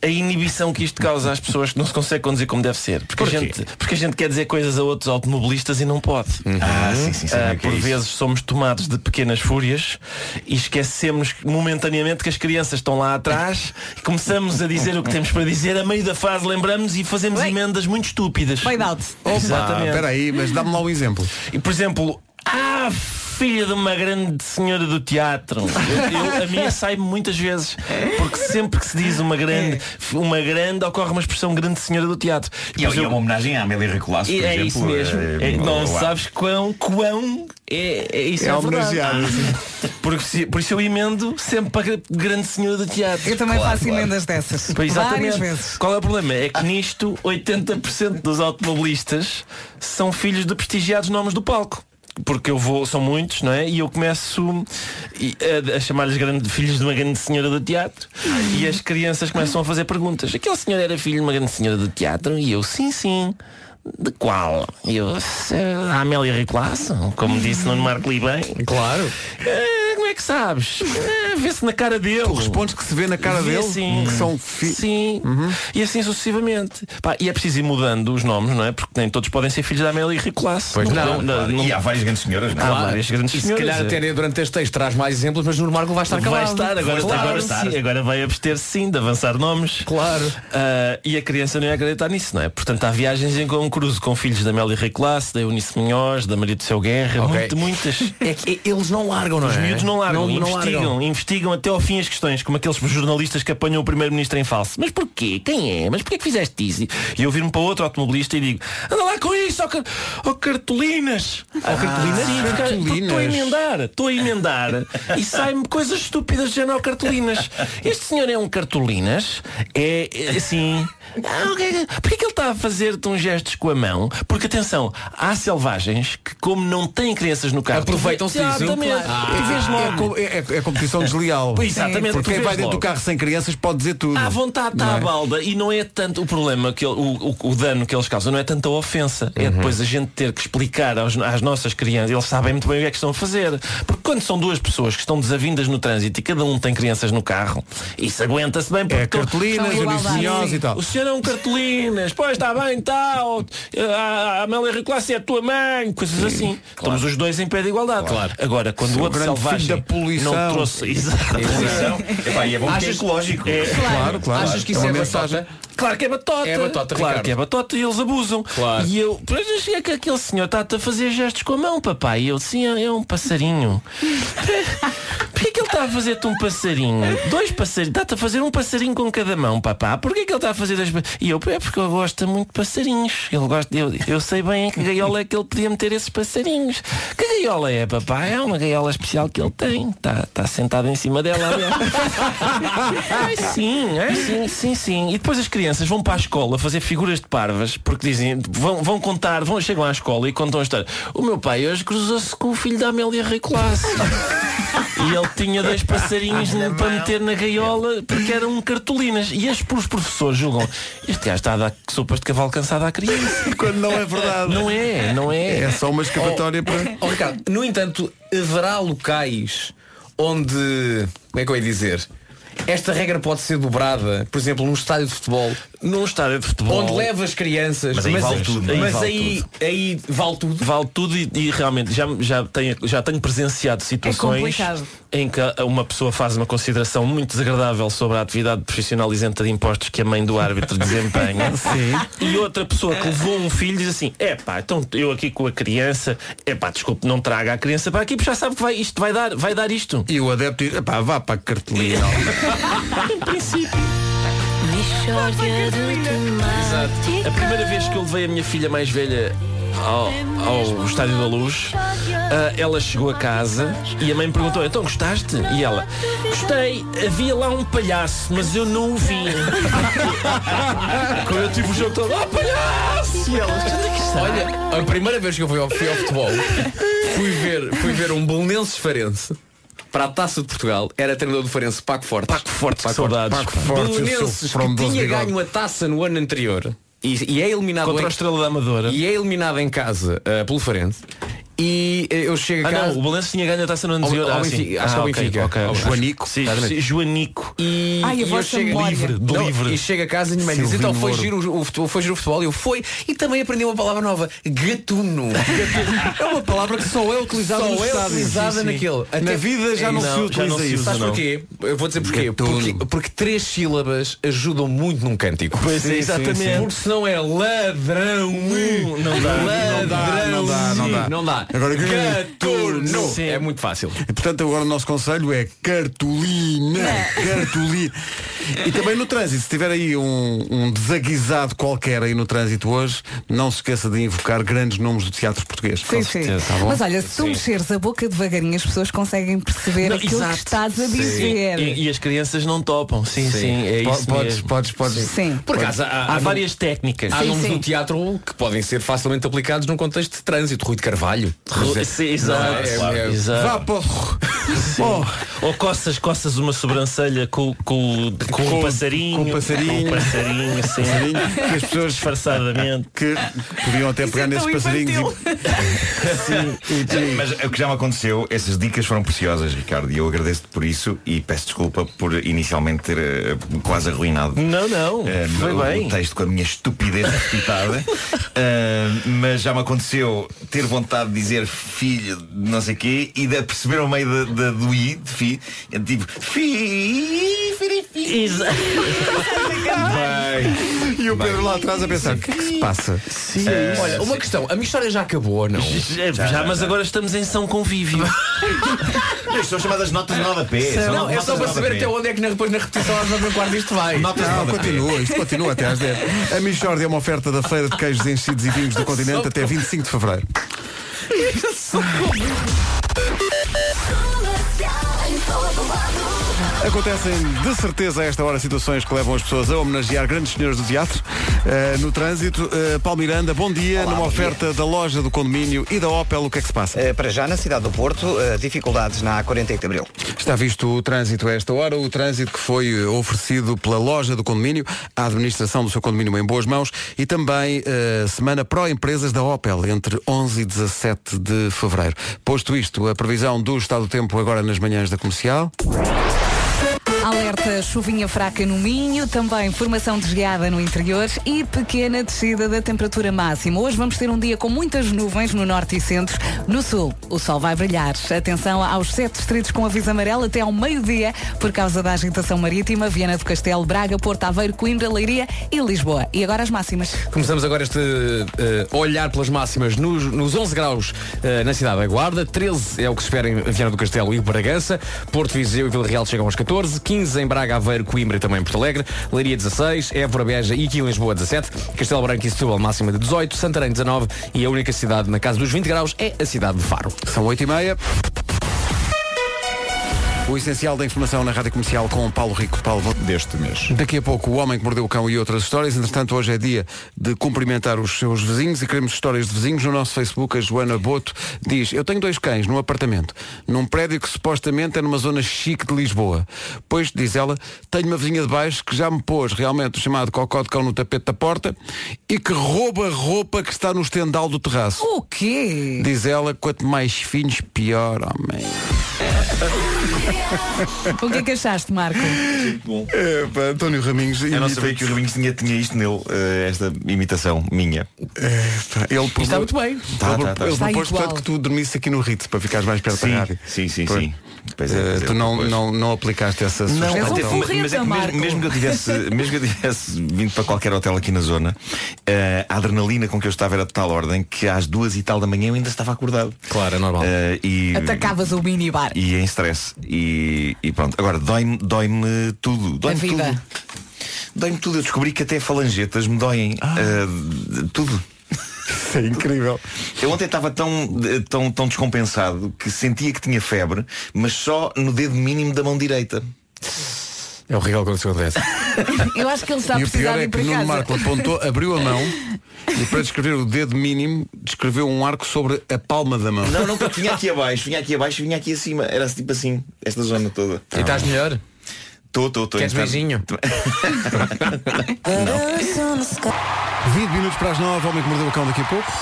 [SPEAKER 11] A inibição que isto causa às pessoas que não se consegue conduzir como deve ser. Porque, a
[SPEAKER 12] Porquê?
[SPEAKER 11] gente, porque a gente quer dizer coisas a outros automobilistas e não pode.
[SPEAKER 12] Ah, sim, sim, sim.
[SPEAKER 11] Ah,
[SPEAKER 12] é que é
[SPEAKER 11] por
[SPEAKER 12] isso.
[SPEAKER 11] vezes somos tomados de pequenas fúrias e esquecemos momentaneamente que as crianças estão lá atrás e começamos a dizer o que temos para dizer a meio da fase lembramos e fazemos emendas muito estúpidas.
[SPEAKER 1] Fade out.
[SPEAKER 11] Exatamente.
[SPEAKER 5] Espera aí, mas dá-me lá um exemplo.
[SPEAKER 11] E por exemplo, ah, filha de uma grande senhora do teatro. Eu- eu- a minha sai muitas vezes. Porque sempre que se diz uma grande, uma grande, ocorre uma expressão grande senhora do teatro.
[SPEAKER 12] E
[SPEAKER 11] Depois
[SPEAKER 12] é
[SPEAKER 11] eu-
[SPEAKER 12] uma homenagem à Amélia Recolasso, por
[SPEAKER 11] e é
[SPEAKER 12] exemplo.
[SPEAKER 11] isso mesmo.
[SPEAKER 12] eh,
[SPEAKER 11] É, não sabes quão, quão é, é isso
[SPEAKER 5] É
[SPEAKER 11] é,
[SPEAKER 5] homenageado,
[SPEAKER 11] Porque se- por isso eu emendo sempre para a grande senhora do teatro.
[SPEAKER 1] Eu também
[SPEAKER 12] Claro,
[SPEAKER 1] faço
[SPEAKER 12] claro.
[SPEAKER 1] emendas dessas.
[SPEAKER 11] Pois,
[SPEAKER 1] Várias
[SPEAKER 11] exatamente.
[SPEAKER 1] vezes.
[SPEAKER 11] Qual é o problema? É que nisto 80% dos automobilistas são filhos de prestigiados nomes do palco. Porque eu vou, são muitos, não é? E eu começo a, a chamar-lhes filhos de uma grande senhora do teatro e as crianças começam a fazer perguntas. Aquele senhor era filho de uma grande senhora do teatro? E eu, sim, sim. De qual? Eu, "Se- a Amélia Reclasso, como disse Nuno Marco Li bem.
[SPEAKER 7] Claro.
[SPEAKER 11] "Ah, como é que sabes? "Ah, Vê-se na cara dele.
[SPEAKER 5] Tu respondes que se vê na cara
[SPEAKER 11] Vê
[SPEAKER 5] dele
[SPEAKER 11] sim.
[SPEAKER 5] que são fi-
[SPEAKER 11] Sim. E assim sucessivamente. Pá, e é preciso ir mudando os nomes, não é? Porque nem todos podem ser filhos da Amélia Recolasso.
[SPEAKER 7] Pois não.
[SPEAKER 11] não, não-
[SPEAKER 12] E há várias grandes senhoras, não
[SPEAKER 11] Há
[SPEAKER 12] é?
[SPEAKER 11] várias grandes
[SPEAKER 7] E se
[SPEAKER 11] senhoras,
[SPEAKER 7] calhar
[SPEAKER 11] é.
[SPEAKER 7] até durante este texto traz mais exemplos, mas no Marco vai estar calado.
[SPEAKER 11] Vai estar, agora,
[SPEAKER 7] Claro.
[SPEAKER 11] agora, sim, agora vai abster-se sim de avançar nomes.
[SPEAKER 7] Claro.
[SPEAKER 11] Ah, e a criança não ia acreditar nisso, não é? Portanto, há viagens em que eu cruzo com filhos da Amélia Recolasso, da Eunice Munhoz, da Maria do Céu Guerra,
[SPEAKER 7] Ok.
[SPEAKER 11] muito- muitas.
[SPEAKER 7] É que eles não largam, não
[SPEAKER 11] Os
[SPEAKER 7] é?
[SPEAKER 11] miúdos não largam.
[SPEAKER 7] Não- não
[SPEAKER 11] investigam,
[SPEAKER 7] largam.
[SPEAKER 11] investigam até ao fim as questões, como aqueles jornalistas que apanham o primeiro-ministro em falso. Mas porquê? Quem é? Mas porquê que fizeste isso? E eu viro-me para outro automobilista e digo, anda lá com isso, ó, car ó cartolinas. Ó cartolinas? Sim, porque
[SPEAKER 5] cartolinas.
[SPEAKER 11] Estou a emendar, estou a emendar e sai-me coisas estúpidas de género cartolinas. Este senhor é um cartolinas, é, é assim. Ah, Porquê que ele está a fazer-te uns gestos com a mão? Porque atenção, há selvagens que, como não têm crianças no carro,
[SPEAKER 7] Aproveitam-se disso.
[SPEAKER 11] Exatamente. Vês
[SPEAKER 5] É, é, é- é competição desleal.
[SPEAKER 11] Pois, exatamente,
[SPEAKER 5] Porque quem vai dentro do
[SPEAKER 11] logo.
[SPEAKER 5] carro sem crianças pode dizer tudo.
[SPEAKER 11] À vontade está
[SPEAKER 5] é?
[SPEAKER 11] balda e não é tanto o problema que ele- o, o- o dano que eles causam, não é tanto a ofensa, é depois a gente ter que explicar aos- às nossas crianças, eles sabem muito bem o que é que estão a fazer. Porque quando são duas pessoas que estão desavindas no trânsito e cada um tem crianças no carro, isso aguenta-se bem porque
[SPEAKER 5] É cartolinas,
[SPEAKER 11] Sim,
[SPEAKER 5] uniforminhos e tal.
[SPEAKER 11] O senhor é um cartolinas, pois está bem, tal. A, a Amélia Reclasse é a tua mãe, coisas assim. Estamos os dois em pé de igualdade.
[SPEAKER 12] Claro.
[SPEAKER 11] Agora, quando
[SPEAKER 5] Seu
[SPEAKER 11] o outro
[SPEAKER 5] grande poluição.
[SPEAKER 11] não trouxe. Exato.
[SPEAKER 12] Epá, e é bom porque é
[SPEAKER 7] Achas-
[SPEAKER 12] ecológico.
[SPEAKER 11] É,
[SPEAKER 5] Claro, claro.
[SPEAKER 7] Achas que isso
[SPEAKER 5] É
[SPEAKER 7] é,
[SPEAKER 5] uma
[SPEAKER 7] batota?
[SPEAKER 11] Claro que é batota.
[SPEAKER 7] É batota,
[SPEAKER 11] Claro
[SPEAKER 7] Ricardo.
[SPEAKER 11] que é batota e eles abusam.
[SPEAKER 7] Claro.
[SPEAKER 11] E eu, pois é que aquele senhor está-te a fazer gestos com a mão, papai. E eu, sim, é é um passarinho. Porquê que ele está a fazer-te um passarinho? Dois passarinhos. Está-te a fazer um passarinho com cada mão, papá. Porquê que ele está a fazer dois E eu, é porque ele gosta muito de passarinhos. Ele gosta, eu, eu sei bem em que gaiola é que ele podia meter esses passarinhos. Que gaiola é, papá? É uma gaiola especial que ele tem. Está tá sentado em cima dela. Ai, sim, ai, sim, sim, sim. E depois as crianças vão para a escola fazer figuras de parvas, porque dizem, vão, vão contar, vão, chegam à escola e contam a história. O meu pai hoje cruzou-se com o filho da Amélia Rei. E ele tinha dois passarinhos para meter na gaiola porque eram cartolinas. E as, os professores julgam, este gajo está a dar sopas de cavalo cansado à criança.
[SPEAKER 5] Quando não é verdade.
[SPEAKER 11] Não é, não é.
[SPEAKER 5] É só uma escapatória para.
[SPEAKER 7] Oh, Ricardo, no entanto, haverá locais onde. Como é que eu ia dizer? Esta regra pode ser dobrada, por exemplo, num estádio de futebol,
[SPEAKER 11] Num estádio de futebol.
[SPEAKER 7] onde leva as crianças,
[SPEAKER 12] Mas aí vale tudo, é?
[SPEAKER 7] mas
[SPEAKER 11] Vale
[SPEAKER 7] aí, aí vale tudo.
[SPEAKER 11] Vale tudo e, e realmente já, já, tenho, já tenho presenciado situações
[SPEAKER 14] complicado.
[SPEAKER 11] em que uma pessoa faz uma consideração muito desagradável sobre a atividade profissional isenta de impostos que a mãe do árbitro desempenha. E outra pessoa que levou um filho diz assim, é pá, então eu aqui com a criança, é pá, desculpe, não traga a criança para aqui, porque já sabe que vai, isto vai dar, vai dar isto.
[SPEAKER 5] E o adepto diz, "Epá, vá para a cartolina.
[SPEAKER 11] em princípio.
[SPEAKER 15] Mixórdia de temáticas.
[SPEAKER 11] A primeira vez que eu levei a minha filha mais velha ao, ao Estádio da Luz, ah, ela chegou a casa e a mãe me perguntou, então gostaste? E ela, gostei, havia lá um palhaço, mas eu não o vi. Quando eu tive o jogo todo, ah palhaço! E ela, onde é que está?
[SPEAKER 7] Olha, a primeira vez que eu fui ao, fui ao futebol, fui ver, fui ver um Belenenses Farense para a Taça de Portugal, era treinador do Farense, Paco Forte.
[SPEAKER 11] Paco Forte, que saudades.
[SPEAKER 5] Paco Forte,
[SPEAKER 7] Belenenses que tinha ganho a taça no ano anterior e, e é eliminado
[SPEAKER 11] Contra
[SPEAKER 7] em-
[SPEAKER 11] a Estrela da Amadora.
[SPEAKER 7] e é eliminado em casa ah, pelo Farense e eu chego a
[SPEAKER 11] Ah
[SPEAKER 7] casa
[SPEAKER 11] não, o Balanço tinha ganho a taça no ano
[SPEAKER 7] Ao-
[SPEAKER 11] anterior.
[SPEAKER 7] ao
[SPEAKER 11] Ah,
[SPEAKER 7] Benfica,
[SPEAKER 11] sim.
[SPEAKER 7] acho que ao
[SPEAKER 11] Ah, ok,
[SPEAKER 7] Benfica.
[SPEAKER 11] ok.
[SPEAKER 7] Ao-
[SPEAKER 5] Joanico.
[SPEAKER 11] Sim, sim, Joanico.
[SPEAKER 7] E,
[SPEAKER 14] Ai, a
[SPEAKER 7] e eu chego.
[SPEAKER 11] Livre, do
[SPEAKER 7] Não,
[SPEAKER 11] livre.
[SPEAKER 7] E chega a casa e minha mãe diz, então foi giro, o futebol, foi giro o futebol. Eu fui e também aprendi uma palavra nova, gatuno.
[SPEAKER 5] É uma palavra que só é utilizada
[SPEAKER 7] Só é utilizada
[SPEAKER 5] Sim, sim.
[SPEAKER 7] naquele. Até-
[SPEAKER 5] Na vida já
[SPEAKER 7] É
[SPEAKER 5] não
[SPEAKER 7] isso.
[SPEAKER 5] se
[SPEAKER 11] Não,
[SPEAKER 5] utiliza
[SPEAKER 11] não se
[SPEAKER 5] isso.
[SPEAKER 11] usa.
[SPEAKER 7] Sabes
[SPEAKER 11] não.
[SPEAKER 7] porquê? Eu vou dizer porquê. Porque, porque três sílabas ajudam muito num cântico.
[SPEAKER 11] Pois é, exatamente.
[SPEAKER 7] Porque senão é ladrão.
[SPEAKER 11] Não dá.
[SPEAKER 7] Ladrão.
[SPEAKER 5] Não dá, não dá. Agora,
[SPEAKER 7] Gatuno.
[SPEAKER 11] Sim.
[SPEAKER 7] É muito fácil.
[SPEAKER 5] E, portanto, agora o nosso conselho é cartolina. Cartolina. E também no trânsito, se tiver aí um, um desaguisado qualquer aí no trânsito hoje, não se esqueça de invocar grandes nomes do teatro português.
[SPEAKER 1] Sim, sim.
[SPEAKER 5] Tá bom?
[SPEAKER 1] Mas olha, se tu mexeres a boca devagarinho, as pessoas conseguem perceber
[SPEAKER 11] Não,
[SPEAKER 1] aquilo
[SPEAKER 11] exato.
[SPEAKER 1] que estás a
[SPEAKER 11] Sim.
[SPEAKER 1] dizer.
[SPEAKER 11] E, e as crianças não topam. Sim, sim, é
[SPEAKER 5] Po-
[SPEAKER 11] isso
[SPEAKER 5] podes,
[SPEAKER 11] mesmo.
[SPEAKER 5] podes, podes.
[SPEAKER 1] Sim.
[SPEAKER 7] Por acaso, há,
[SPEAKER 11] Há várias técnicas.
[SPEAKER 7] Há nomes
[SPEAKER 1] sim.
[SPEAKER 7] no teatro que podem ser facilmente aplicados num contexto de trânsito. Rui de Carvalho.
[SPEAKER 11] Sim, exato.
[SPEAKER 7] Não é? É-
[SPEAKER 11] exato.
[SPEAKER 5] Vá para o-
[SPEAKER 11] Ou, coças, coças uma sobrancelha com, com, com, um passarinho.
[SPEAKER 5] com um passarinho.
[SPEAKER 11] Com um passarinho, assim.
[SPEAKER 5] Passarinho, que as pessoas
[SPEAKER 11] Disfarçadamente.
[SPEAKER 5] que podiam até pegar nesses passarinhos
[SPEAKER 12] Mas o que já me aconteceu, essas dicas foram preciosas, Ricardo, e eu agradeço-te por isso e peço desculpa por inicialmente ter eh, quase arruinado.
[SPEAKER 11] Não, não.
[SPEAKER 12] eh,
[SPEAKER 11] Foi
[SPEAKER 12] o,
[SPEAKER 11] bem.
[SPEAKER 12] o texto com a minha estupidez precipitada Eh, mas já me aconteceu ter vontade de dizer filho de não sei quê e de perceber ao meio da- da- do i de fi é tipo fi, fi, fi, Bem,
[SPEAKER 5] E o Pedro lá atrás a pensar, o que é que se passa?
[SPEAKER 7] Sim, Olha, uma questão, a minha história já acabou ou não?
[SPEAKER 11] Já, mas agora estamos em São Convívio.
[SPEAKER 8] Isto são chamadas notas de rodapé.
[SPEAKER 7] Não, é só para saber até onde é que na- depois na repetição às 9 quarto isto vai.
[SPEAKER 8] Notas
[SPEAKER 5] Não, continua, isto continua até às 10. A Michórdia é uma oferta da Feira de Queijos Enchidos e Vinhos do Continente até 25 de Fevereiro. Socorro. Acontecem de certeza a esta hora situações que levam as pessoas a homenagear grandes senhores do teatro eh, no trânsito. Uh, Paulo Miranda, bom dia.
[SPEAKER 4] Olá,
[SPEAKER 5] Numa
[SPEAKER 4] bom
[SPEAKER 5] oferta da loja do condomínio e da Opel, o que é que se passa?
[SPEAKER 4] Eh, Para já, na cidade do Porto, eh, dificuldades na A48 de Abril.
[SPEAKER 5] Está visto o trânsito a esta hora, o trânsito que foi oferecido pela loja do condomínio, à administração do seu condomínio em boas mãos e também semana pró-empresas da Opel, entre 11 e 17 de fevereiro. Posto isto, a previsão do estado do tempo agora nas manhãs da comercial.
[SPEAKER 1] Alerta chuvinha fraca no Minho, também formação desviada no interior e pequena descida da temperatura máxima. Hoje vamos ter um dia com muitas nuvens no norte e centro. No sul, o sol vai brilhar. Atenção aos sete distritos com aviso amarelo até ao meio-dia por causa da agitação marítima. Viana do Castelo, Braga, Porto Aveiro, Coimbra, Leiria e Lisboa. E agora as máximas.
[SPEAKER 7] Começamos agora este eh, olhar pelas máximas nos, nos 11 graus eh, na cidade da Guarda, 13 é o que se espera em Viana do Castelo e Bragança, Porto Viseu e Vila Real chegam aos 14, 15 em Braga, Aveiro, Coimbra e também Porto Alegre, Leiria 16, Évora, Beja e aqui em Lisboa 17, Castelo Branco e Setúbal máxima de 18, Santarém 19 e a única cidade na casa dos 20 graus é a cidade de Faro.
[SPEAKER 5] São 8 e meia. O essencial da informação na Rádio Comercial com Paulo Rico. Paulo,
[SPEAKER 2] deste mês.
[SPEAKER 5] Daqui a pouco o Homem que Mordeu o Cão e outras histórias. Entretanto, hoje é dia de cumprimentar os seus vizinhos e queremos histórias de vizinhos. No nosso Facebook, a Joana Boto diz, eu tenho dois cães num apartamento, num prédio que supostamente é numa zona chique de Lisboa. Pois, diz ela, tenho uma vizinha de baixo que já me pôs realmente o chamado cocó de cão no tapete da porta e que rouba roupa que está no estendal do terraço.
[SPEAKER 1] O quê?
[SPEAKER 5] Diz ela, quanto mais finos, pior, homem.
[SPEAKER 1] O que é que achaste, Marco?
[SPEAKER 8] Bom.
[SPEAKER 5] É, pá, António Raminhos
[SPEAKER 8] Eu não sabia que o Raminhos tinha, tinha isto nele, eh, esta imitação minha.
[SPEAKER 5] Ele
[SPEAKER 7] está muito bem.
[SPEAKER 8] Tá,
[SPEAKER 5] ele
[SPEAKER 8] tá, tá.
[SPEAKER 5] ele
[SPEAKER 8] Está
[SPEAKER 5] propôs,
[SPEAKER 8] igual.
[SPEAKER 5] portanto, que tu dormisse aqui no Ritz para ficares mais perto
[SPEAKER 8] Sim,
[SPEAKER 5] da rádio.
[SPEAKER 8] sim, sim,
[SPEAKER 5] Pois.
[SPEAKER 8] sim. Pois é,
[SPEAKER 5] Eh,
[SPEAKER 8] pois é,
[SPEAKER 5] tu não, não, não aplicaste essa
[SPEAKER 8] Não,
[SPEAKER 5] sugestão.
[SPEAKER 8] até-
[SPEAKER 5] então.
[SPEAKER 8] mas, mas é que mesmo, mesmo que eu tivesse, mesmo que eu tivesse vindo para qualquer hotel aqui na zona, eh, a adrenalina com que eu estava era de tal ordem que às duas e tal da manhã eu ainda estava acordado.
[SPEAKER 7] Claro, é normal.
[SPEAKER 8] Eh, e,
[SPEAKER 1] Atacavas o minibar.
[SPEAKER 8] e em stress. E, e pronto. Agora, dói-me dói tudo. Dói-me tudo. Dói-me tudo. Eu descobri que até falangetas me doem. Eh, tudo.
[SPEAKER 5] Isso é incrível.
[SPEAKER 8] Eu ontem estava tão, tão, tão descompensado que sentia que tinha febre, mas só no dedo mínimo da mão direita.
[SPEAKER 7] É horrível quando isso acontece.
[SPEAKER 1] Eu acho que ele está a
[SPEAKER 5] E o
[SPEAKER 1] precisar
[SPEAKER 5] é
[SPEAKER 1] ir
[SPEAKER 5] que
[SPEAKER 1] para
[SPEAKER 5] Nuno
[SPEAKER 1] casa.
[SPEAKER 5] Marco apontou, abriu a mão e para descrever o dedo mínimo descreveu um arco sobre a palma da mão.
[SPEAKER 8] Não, não, porque vinha aqui abaixo, vinha aqui abaixo e vinha aqui acima. Era tipo assim, esta zona toda.
[SPEAKER 7] E estás melhor?
[SPEAKER 8] Estou, estou, estou.
[SPEAKER 7] Queres beijinho?
[SPEAKER 5] 20 minutos para as 9, Homem que Mordeu o Cão daqui a pouco.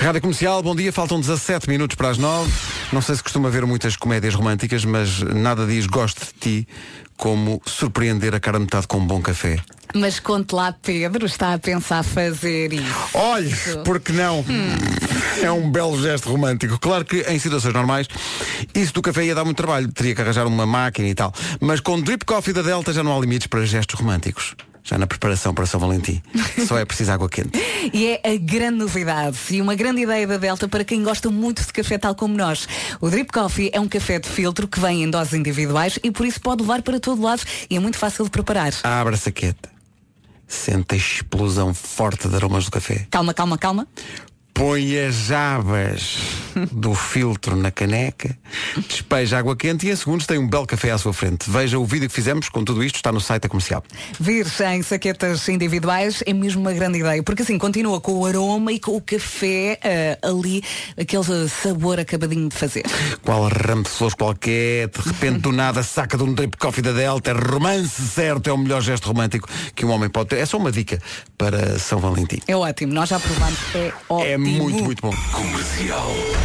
[SPEAKER 5] Rádio Comercial, bom dia, faltam 17 minutos para as 9. Não sei se costuma ver muitas comédias românticas, mas nada diz gosto de ti como surpreender a cara metade com um bom café.
[SPEAKER 1] Mas conte lá, Pedro, está a pensar fazer isso.
[SPEAKER 5] Olhe, porque não? É um belo gesto romântico. Claro que em situações normais isso do café ia dar muito trabalho. Teria que arranjar uma máquina e tal. Mas com Drip Coffee da Delta já não há limites para gestos românticos. Já na preparação para São Valentim. Só é preciso água quente.
[SPEAKER 1] E é a grande novidade e uma grande ideia da Delta para quem gosta muito de café tal como nós. O Drip Coffee é um café de filtro que vem em doses individuais e por isso pode levar para todo lado e é muito fácil de preparar.
[SPEAKER 5] Abre a saqueta. Sente a explosão forte de aromas do café.
[SPEAKER 1] Calma, calma, calma.
[SPEAKER 5] Põe as abas do filtro na caneca, despeja água quente e em segundos tem um belo café à sua frente. Veja o vídeo que fizemos com tudo isto, está no site da comercial.
[SPEAKER 1] Vir em saquetas individuais é mesmo uma grande ideia, porque assim continua com o aroma e com o café ah, ali, aquele sabor acabadinho de fazer.
[SPEAKER 5] Qual ramo de flores qualquer, de repente do nada saca de um drip coffee da Delta, é romance certo, é o melhor gesto romântico que um homem pode ter. É só uma dica para São Valentim.
[SPEAKER 1] É ótimo, nós já provamos, é ótimo.
[SPEAKER 5] É muito, muito bom.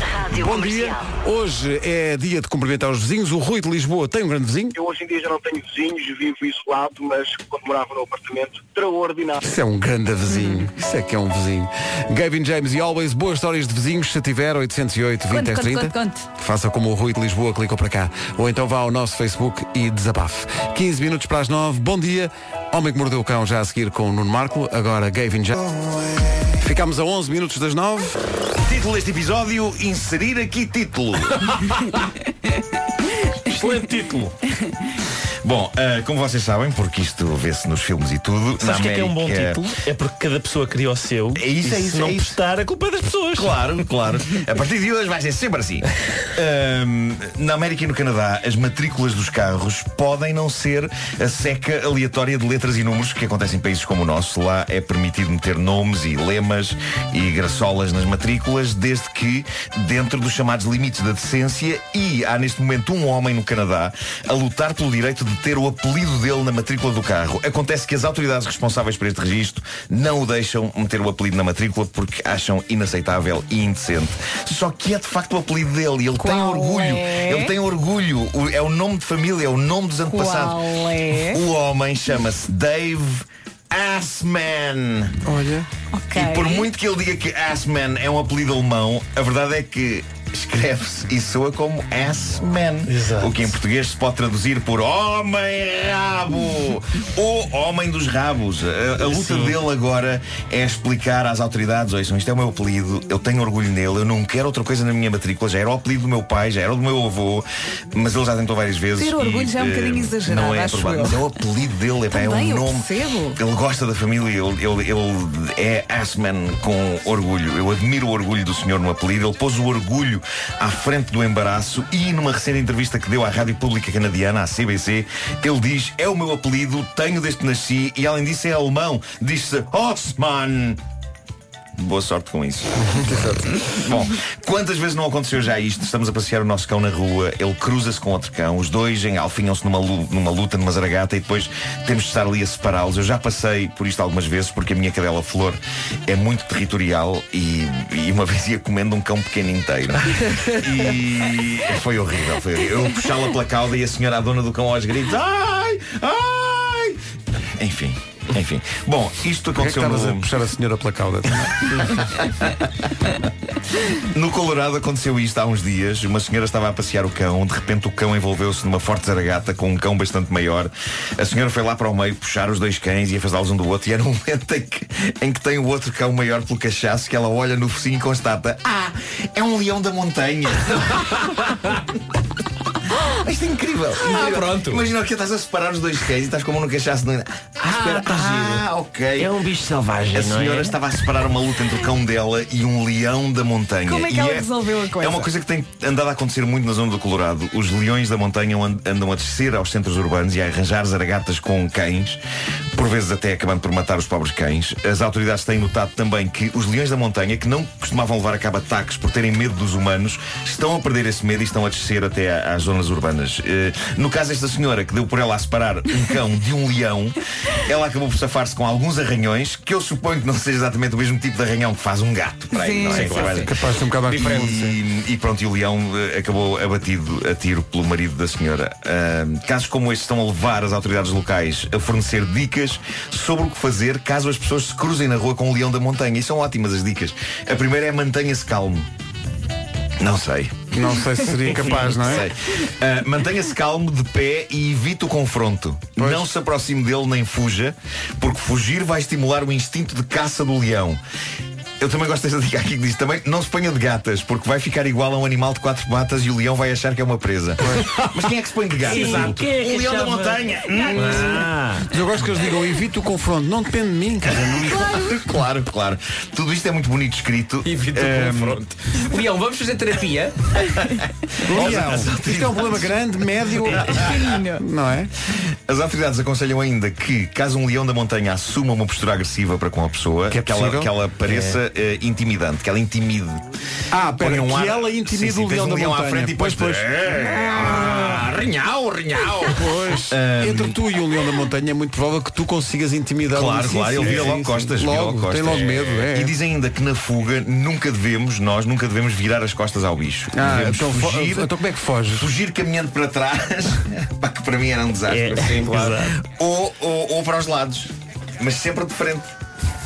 [SPEAKER 6] Rádio
[SPEAKER 5] Bom dia. Hoje é dia de cumprimentar os vizinhos. O Rui de Lisboa tem um grande vizinho.
[SPEAKER 16] Eu hoje em dia já não tenho vizinhos, vivo isolado, mas quando morava no apartamento, extraordinário.
[SPEAKER 5] Isso é um grande vizinho. Isso é que é um vizinho. Gavin James e Always, boas histórias de vizinhos. Se tiver 808 20
[SPEAKER 1] Conte,
[SPEAKER 5] 10
[SPEAKER 1] conte,
[SPEAKER 5] 30.
[SPEAKER 1] conte, conte.
[SPEAKER 5] Faça como o Rui de Lisboa, clicou para cá. Ou então vá ao nosso Facebook e desabafe. 15 minutos para as 9. Bom dia. Homem que mordeu o cão já a seguir com o Nuno Marco, agora Gavin já. Ficámos a 11 minutos das 9.
[SPEAKER 8] Título deste episódio, inserir aqui título.
[SPEAKER 11] Excelente título.
[SPEAKER 8] Bom, ah, como vocês sabem, porque isto vê-se nos filmes e tudo,
[SPEAKER 11] Sabes o que é, que é um bom
[SPEAKER 8] América-
[SPEAKER 11] título? É porque cada pessoa cria o seu.
[SPEAKER 8] É isso,
[SPEAKER 11] e
[SPEAKER 8] é
[SPEAKER 11] se
[SPEAKER 8] isso,
[SPEAKER 11] não
[SPEAKER 8] é isso.
[SPEAKER 11] prestar, a culpa é das pessoas.
[SPEAKER 8] Claro, claro. A partir de hoje vai ser sempre assim. Ahm, na América e no Canadá, as matrículas dos carros podem não ser a seca aleatória de letras e números que acontece em países como o nosso. Lá é permitido meter nomes e lemas e graçolas nas matrículas, desde que dentro dos chamados limites da decência. E há neste momento um homem no Canadá a lutar pelo direito de ter o apelido dele na matrícula do carro. Acontece que as autoridades responsáveis por este registro não o deixam meter o apelido na matrícula porque acham inaceitável e indecente. Só que é de facto o apelido dele e ele tem orgulho.
[SPEAKER 1] é?
[SPEAKER 8] Ele tem orgulho. É o nome de família, é o nome dos antepassados.
[SPEAKER 1] Qual é?
[SPEAKER 8] O homem chama-se Dave Assman.
[SPEAKER 5] Olha.
[SPEAKER 1] Ok.
[SPEAKER 8] E por muito que ele diga que Assman é um apelido alemão, a verdade é que escreve-se e soa como Assman.
[SPEAKER 11] Exato.
[SPEAKER 8] O que em português se pode traduzir por Homem Rabo. o Homem dos Rabos. A, a luta
[SPEAKER 11] Sim.
[SPEAKER 8] dele agora é explicar às autoridades: ouçam, isto é o meu apelido, eu tenho orgulho nele, eu não quero outra coisa na minha matrícula. Já era o apelido do meu pai, já era o do meu avô, mas ele já tentou várias vezes.
[SPEAKER 1] Ter orgulho
[SPEAKER 8] e,
[SPEAKER 1] já é um
[SPEAKER 8] eh,
[SPEAKER 1] bocadinho exagerado,
[SPEAKER 8] Não é
[SPEAKER 1] acho
[SPEAKER 8] aprovado, mas é o apelido dele, é
[SPEAKER 1] Também
[SPEAKER 8] um
[SPEAKER 1] eu
[SPEAKER 8] nome.
[SPEAKER 1] percebo.
[SPEAKER 8] Ele gosta da família, ele, ele, ele é Assman com orgulho. Eu admiro o orgulho do senhor no apelido. Ele pôs o orgulho à frente do embaraço e numa recente entrevista que deu à Rádio Pública Canadiana, à CBC, ele diz: É o meu apelido, tenho desde que nasci e além disso é alemão. Diz-se Osman. Boa sorte com isso. Bom, quantas vezes não aconteceu já isto? Estamos a passear o nosso cão na rua, ele cruza-se com outro cão, os dois engalfinham-se numa, numa luta, numa zaragata e depois temos de estar ali a separá-los. Eu já passei por isto algumas vezes porque a minha cadela Flor é muito territorial e, e uma vez ia comendo um cão pequeno inteiro. E foi horrível, foi horrível. Eu puxá-la pela cauda e a senhora, a dona do cão, aos gritos: Ai! Ai! Enfim. Enfim, bom, isto
[SPEAKER 5] Porquê é que
[SPEAKER 8] aconteceu
[SPEAKER 5] estavas a
[SPEAKER 8] no...
[SPEAKER 5] puxar a senhora pela cauda?
[SPEAKER 8] No Colorado aconteceu isto há uns dias. Uma senhora estava a passear o cão. De repente o cão envolveu-se numa forte zaragata com um cão bastante maior. A senhora foi lá para o meio puxar os dois cães e afastá-los um do outro. E era um momento em que, em que tem o outro cão maior pelo cachaço que ela olha no focinho e constata: Ah, é um leão da montanha. Isto é incrível. incrível.
[SPEAKER 7] pronto.
[SPEAKER 8] Imagina que estás a separar os dois cães e estás como no cachaço. No... Ah, espera. Ah, ok.
[SPEAKER 11] É um bicho selvagem,
[SPEAKER 8] A
[SPEAKER 11] não é?
[SPEAKER 8] senhora estava a separar uma luta entre o cão dela e um leão da montanha.
[SPEAKER 1] Como é que
[SPEAKER 8] E
[SPEAKER 1] ela resolveu a coisa?
[SPEAKER 8] É uma coisa que tem andado a acontecer muito na zona do Colorado. Os leões da montanha and- andam a descer aos centros urbanos e a arranjar zaragatas com cães, por vezes até acabando por matar os pobres cães. As autoridades têm notado também que os leões da montanha, que não costumavam levar a cabo ataques por terem medo dos humanos, estão a perder esse medo e estão a descer até às zonas urbanas. Eh, No caso desta senhora, que deu por ela a separar um cão de um leão, ela acabou por safar-se com alguns arranhões, que eu suponho que não seja exatamente o mesmo tipo de arranhão que faz um gato. Para aí,
[SPEAKER 1] Sim,
[SPEAKER 8] não é?
[SPEAKER 1] sim, sim.
[SPEAKER 5] Capaz de ser um bocado diferente.
[SPEAKER 8] e, e pronto, e o leão eh, acabou abatido a tiro pelo marido da senhora. Casos como este estão a levar as autoridades locais a fornecer dicas sobre o que fazer caso as pessoas se cruzem na rua com o leão da montanha. E são ótimas as dicas. A primeira é mantenha-se calmo. Não sei.
[SPEAKER 5] Não sei se seria capaz, não é?
[SPEAKER 8] Sei. Ah, Mantenha-se calmo, de pé e evite o confronto. Não se aproxime dele nem fuja, porque fugir vai estimular o instinto de caça do leão. Eu também gosto desta dica aqui que diz também não se ponha de gatas, porque vai ficar igual a um animal de quatro patas e o leão vai achar que é uma presa. Mas quem é que se põe de gatas?
[SPEAKER 11] Sim, quem é que
[SPEAKER 8] o leão da
[SPEAKER 11] achava-
[SPEAKER 8] montanha.
[SPEAKER 11] Ah,
[SPEAKER 5] Mas eu gosto que eles digam evite o confronto. Não depende de mim, cara. Não...
[SPEAKER 8] Claro, claro. Tudo isto é muito bonito escrito.
[SPEAKER 7] Evita
[SPEAKER 8] Ahm,
[SPEAKER 7] o confronto. Leão, vamos fazer terapia?
[SPEAKER 5] Leão, isto é um problema grande, médio, não é?
[SPEAKER 8] As autoridades aconselham ainda que, caso um leão da montanha assuma uma postura agressiva para com a pessoa,
[SPEAKER 5] Que é
[SPEAKER 8] ela,
[SPEAKER 5] possível?
[SPEAKER 8] que ela pareça eh, intimidante, que ela intimide.
[SPEAKER 5] Ah, pera,
[SPEAKER 8] um
[SPEAKER 5] que
[SPEAKER 8] ar-
[SPEAKER 5] ela intimida
[SPEAKER 8] Sim, sim,
[SPEAKER 5] o leão
[SPEAKER 8] um
[SPEAKER 5] da
[SPEAKER 8] leão à
[SPEAKER 5] montanha.
[SPEAKER 8] frente e
[SPEAKER 5] Pois,
[SPEAKER 8] depois-
[SPEAKER 5] pois.
[SPEAKER 8] Ah, Rinhau, rinhau.
[SPEAKER 5] Pois, entre tu e o leão da montanha é muito provável que tu consigas intimidá-lo.
[SPEAKER 8] Claro,
[SPEAKER 5] Sim,
[SPEAKER 8] claro,
[SPEAKER 5] sim,
[SPEAKER 8] ele vira logo
[SPEAKER 5] sim.
[SPEAKER 8] costas.
[SPEAKER 5] Logo,
[SPEAKER 8] logo costas.
[SPEAKER 5] tem logo medo, é.
[SPEAKER 8] E diz ainda que na fuga nunca devemos, nós nunca devemos virar as costas ao bicho.
[SPEAKER 5] Ah,
[SPEAKER 8] devemos
[SPEAKER 5] então,
[SPEAKER 8] fugir,
[SPEAKER 5] então como é que foges?
[SPEAKER 8] fugir caminhando para trás, pá, que para mim era um desastre.
[SPEAKER 11] É,
[SPEAKER 8] sim, claro. ou, ou, ou para os lados, mas sempre de frente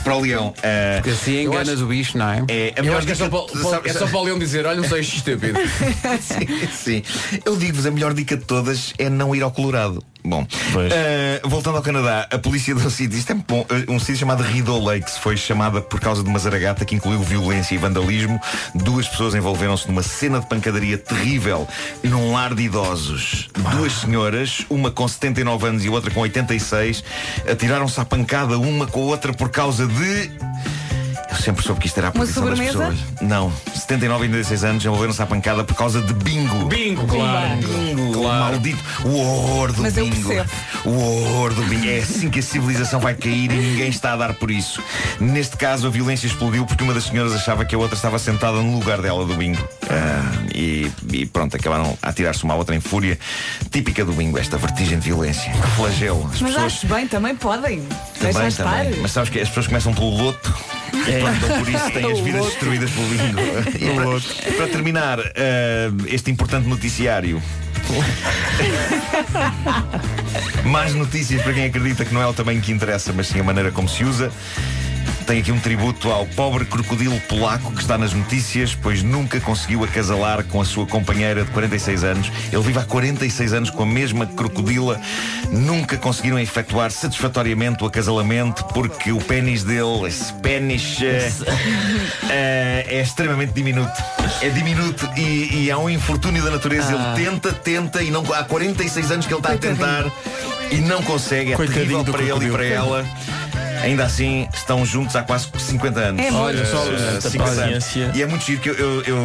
[SPEAKER 8] para o leão. Ah,
[SPEAKER 5] Porque assim enganas o bicho, não é?
[SPEAKER 8] é, a
[SPEAKER 7] Eu
[SPEAKER 8] melhor
[SPEAKER 7] acho que é só,
[SPEAKER 8] dica-
[SPEAKER 7] para, para-
[SPEAKER 8] sabe-
[SPEAKER 7] é só para o Leão dizer, olha, não sei estúpido.
[SPEAKER 8] sim, sim. Eu digo-vos, a melhor dica de todas é não ir ao Colorado. Bom, eh, voltando ao Canadá, a polícia do sítio, isto é muito bom, eh, um sítio chamado Rideau Lakes foi chamada por causa de uma zaragata que incluiu violência e vandalismo. Duas pessoas envolveram-se numa cena de pancadaria terrível num lar de idosos. Duas senhoras, uma com 79 anos e outra com 86, atiraram-se à pancada uma com a outra por causa de. Eu sempre soube que isto era a posição das pessoas. Não, 79 e 86 anos envolveram-se à pancada por causa de bingo.
[SPEAKER 7] Bingo, claro.
[SPEAKER 8] Bingo, o maldito, o horror do
[SPEAKER 1] Mas eu
[SPEAKER 8] bingo.
[SPEAKER 1] percebo.
[SPEAKER 8] O horror do bingo. É assim que a civilização vai cair e ninguém está a dar por isso. Neste caso, a violência explodiu porque uma das senhoras achava que a outra estava sentada no lugar dela do bingo. Ah, e, e pronto, acabaram a atirar-se uma à outra em fúria. Típica do bingo, esta vertigem de violência. Que flagelo. As
[SPEAKER 1] Mas
[SPEAKER 8] pessoas
[SPEAKER 1] acho bem, também podem.
[SPEAKER 8] Também, também. Mas sabes que as pessoas começam pelo loto. Pronto, então por isso têm as vidas destruídas pelo bingo. E para, para terminar eh, este importante noticiário. Mais notícias para quem acredita que não é o tamanho que interessa, mas sim a maneira como se usa. Tem aqui um tributo ao pobre crocodilo polaco que está nas notícias, pois nunca conseguiu acasalar com a sua companheira de 46 anos. Ele vive há 46 anos com a mesma crocodila. Nunca conseguiram efetuar satisfatoriamente o acasalamento porque o pênis dele, esse pênis, eh, é extremamente diminuto. É diminuto e, e há um infortúnio da natureza.
[SPEAKER 5] Ah.
[SPEAKER 8] Ele tenta, tenta e não, há 46 anos que ele está a tentar e não consegue. É
[SPEAKER 5] Coitadinho
[SPEAKER 8] terrível para ele e para ela. Ainda assim, estão juntos há quase 50 anos.
[SPEAKER 1] É.
[SPEAKER 11] Olha só, tanta
[SPEAKER 8] 50 anos.
[SPEAKER 11] paciência.
[SPEAKER 8] E é muito giro que eu, eu- eu,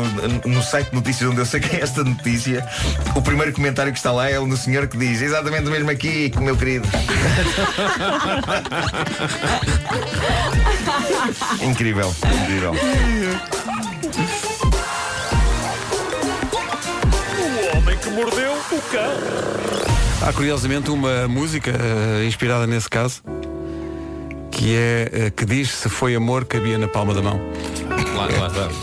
[SPEAKER 8] no site de notícias onde eu saquei esta notícia, o primeiro comentário que está lá é o do senhor que diz exatamente o mesmo aqui, meu querido. incrível, incrível.
[SPEAKER 11] O homem que mordeu o cão.
[SPEAKER 5] Há curiosamente uma música eh, inspirada nesse caso que é eh, que diz se foi amor cabia na palma da mão.
[SPEAKER 7] Claro, claro, claro.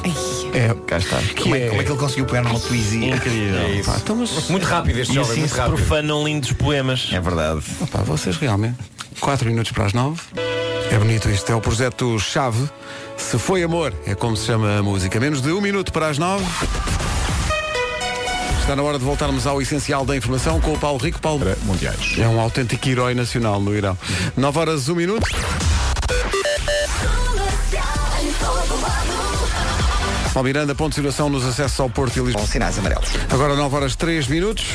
[SPEAKER 5] É,
[SPEAKER 8] Cá está. Como é, como é que ele conseguiu pegar numa poesia?
[SPEAKER 11] Incrível.
[SPEAKER 7] É isso.
[SPEAKER 5] pá, então, mas,
[SPEAKER 7] Muito rápido este
[SPEAKER 11] E
[SPEAKER 7] jovem,
[SPEAKER 11] assim
[SPEAKER 7] muito
[SPEAKER 11] se
[SPEAKER 7] rápido.
[SPEAKER 11] profanam lindos poemas.
[SPEAKER 8] É verdade.
[SPEAKER 5] pá, vocês realmente 4 minutos para as 9 É bonito isto, é o projeto Chave Se foi amor, é como se chama a música Menos de um minuto para as 9 Está na hora de voltarmos ao essencial da informação com o Paulo Rico. Paulo
[SPEAKER 2] Mundiais.
[SPEAKER 5] é um autêntico herói nacional no Irão. 9 horas, 1 minuto. Paulo Miranda, ponto de situação nos acessos ao Porto e Lisboa.
[SPEAKER 4] Com sinais amarelos.
[SPEAKER 5] Agora 9 horas 3 minutos.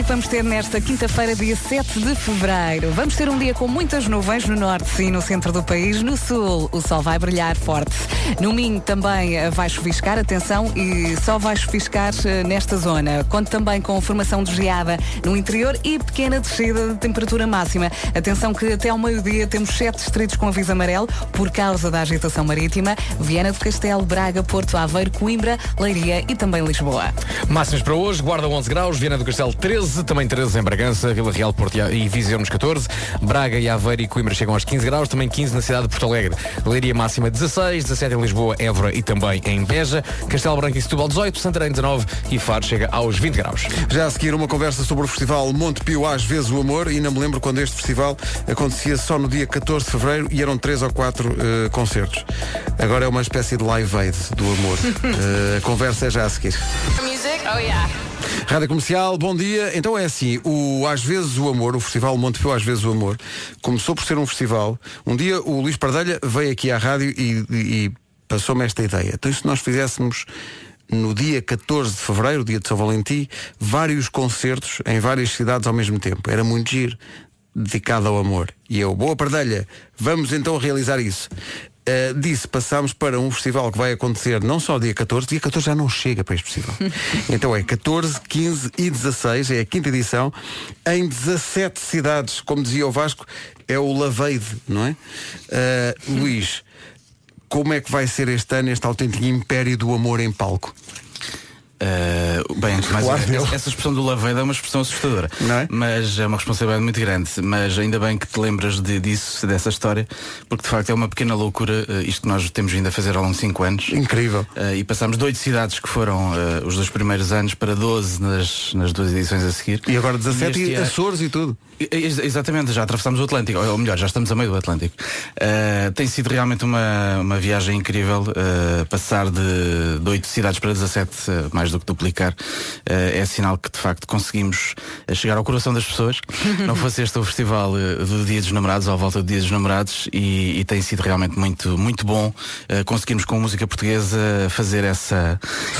[SPEAKER 1] Que vamos ter nesta quinta-feira, dia 7 de fevereiro? Vamos ter um dia com muitas nuvens no norte e no centro do país. No sul, o sol vai brilhar forte. No Minho também eh, vai chuviscar, atenção, e só vai chuviscar eh, nesta zona. Conto também com formação de geada no interior e pequena descida de temperatura máxima. Atenção que até ao meio-dia temos sete distritos com aviso amarelo por causa da agitação marítima. Viana do Castelo, Braga, Porto Aveiro, Coimbra, Leiria e também Lisboa.
[SPEAKER 7] Máximas para hoje, Guarda 11 graus, Viana do Castelo 13, também 13 em Bragança, Vila Real, Porto e Viseu nos 14, Braga e Aveiro e Coimbra chegam aos 15 graus, também 15 na cidade de Porto Alegre. Leiria máxima 16, 17 em Lisboa, Évora e também em Beja, Castelo Branco e Setúbal 18, Santarém 19 e Faro chega aos 20 graus.
[SPEAKER 5] Já a seguir uma conversa sobre o festival Monte Pio Às vezes o Amor e ainda me lembro quando este festival acontecia só no dia 14 de Fevereiro e eram três ou quatro eh, concertos. Agora é uma espécie de live aid do amor. Eh, a conversa é já a seguir.
[SPEAKER 6] Music? Oh yeah.
[SPEAKER 5] Rádio Comercial, bom dia. Então é assim, o Às vezes o Amor, o Festival Monte Pio Às vezes o Amor, começou por ser um festival. Um dia o Luís Pardelha veio aqui à rádio e, e passou-me esta ideia. Então e se nós fizéssemos no dia 14 de Fevereiro, dia de São Valentim, vários concertos em várias cidades ao mesmo tempo. Era muito giro, dedicado ao amor. E eu, boa Pardelha, vamos então realizar isso. Uh, disse, passámos para um festival que vai acontecer não só dia 14, dia 14 já não chega para este festival. então é 14, 15 e 16, é a quinta edição, em 17 cidades, como dizia o Vasco, é o Laveide, não é? Uh, Luís, como é que vai ser este ano este autêntico império do amor em palco?
[SPEAKER 17] Uh, bem, antes mais,
[SPEAKER 5] Claro,
[SPEAKER 17] essa, expressão do Laveida é uma expressão assustadora. Mas é uma responsabilidade muito grande. Mas ainda bem que te lembras de- disso, dessa história, porque de facto é uma pequena loucura uh, isto que nós temos vindo a fazer ao longo de 5 anos.
[SPEAKER 5] Incrível.
[SPEAKER 17] Uh, e passámos de 8 cidades que foram os dois primeiros anos para 12 nas, nas duas edições a seguir.
[SPEAKER 5] E agora 17
[SPEAKER 17] este
[SPEAKER 5] e
[SPEAKER 17] ano-
[SPEAKER 5] Açores e tudo.
[SPEAKER 17] Ex- Exatamente, já atravessámos o Atlântico, ou melhor, já estamos a meio do Atlântico. Tem sido realmente uma, uma viagem incrível passar de, de 8 cidades para 17, uh, mais mais do que duplicar, eh, é sinal que de facto conseguimos eh, chegar ao coração das pessoas. Não fosse este o festival eh, do Dia dos Namorados, à volta do Dia dos Namorados, e, e tem sido realmente muito, muito bom conseguirmos com a música portuguesa fazer essa.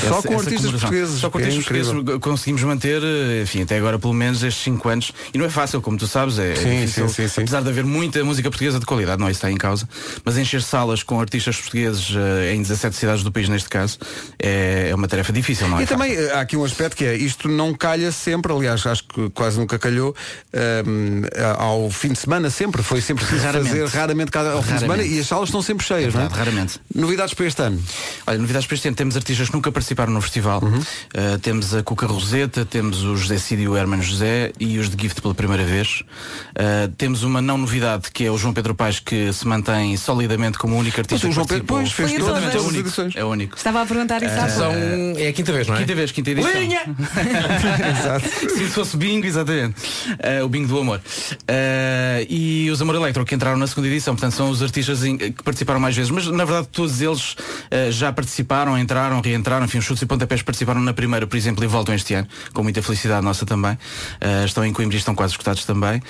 [SPEAKER 5] Só
[SPEAKER 17] essa-
[SPEAKER 5] com
[SPEAKER 17] essa
[SPEAKER 5] artistas portugueses,
[SPEAKER 17] Só com
[SPEAKER 5] é
[SPEAKER 17] artistas
[SPEAKER 5] incrível.
[SPEAKER 17] portugueses conseguimos manter, enfim, até agora pelo menos estes 5 anos. E não é fácil, como tu sabes, é, é
[SPEAKER 5] Sim,
[SPEAKER 17] difícil,
[SPEAKER 5] sim, sim,
[SPEAKER 17] apesar de haver muita música portuguesa de qualidade, não é isso está em causa, mas encher salas com artistas portugueses em 17 cidades do país, neste caso, é, é uma tarefa difícil, não é?
[SPEAKER 5] E também eh, há aqui um aspecto que é isto não calha sempre, aliás, acho que quase nunca calhou ehm, ao fim de semana sempre, foi sempre
[SPEAKER 17] Raramente.
[SPEAKER 5] fazer raramente cada ao fim de semana e as salas estão sempre cheias, não é?
[SPEAKER 17] Verdade, raramente.
[SPEAKER 5] Novidades para este ano?
[SPEAKER 17] Olha, novidades para este ano. Temos artistas que nunca participaram no festival.
[SPEAKER 5] Uhum.
[SPEAKER 17] Uh, temos a Cuca Roseta, temos o José Cid e o Hermano José e os de Gift pela primeira vez. Uh, temos uma não novidade que é o João Pedro Paes que se mantém solidamente como o único artista
[SPEAKER 5] Mas o João Pedro, pois, fez todas,
[SPEAKER 17] é
[SPEAKER 5] as
[SPEAKER 17] único.
[SPEAKER 5] edições.
[SPEAKER 17] É único.
[SPEAKER 1] Estava a perguntar isso há pouco.
[SPEAKER 7] São, é a quinta vez, não é?
[SPEAKER 17] Quinta vez, quinta edição.
[SPEAKER 7] Linha!
[SPEAKER 17] Exato. Se isso fosse bingo, exatamente. Eh, o bingo do amor. Eh, e os Amor Electro que entraram na segunda edição, portanto são os artistas que participaram mais vezes, mas na verdade todos eles eh, já participaram, entraram, reentraram, enfim, os chutes e pontapés participaram na primeira, por exemplo, e voltam este ano, com muita felicidade nossa também. Estão em Coimbra e estão quase escutados também.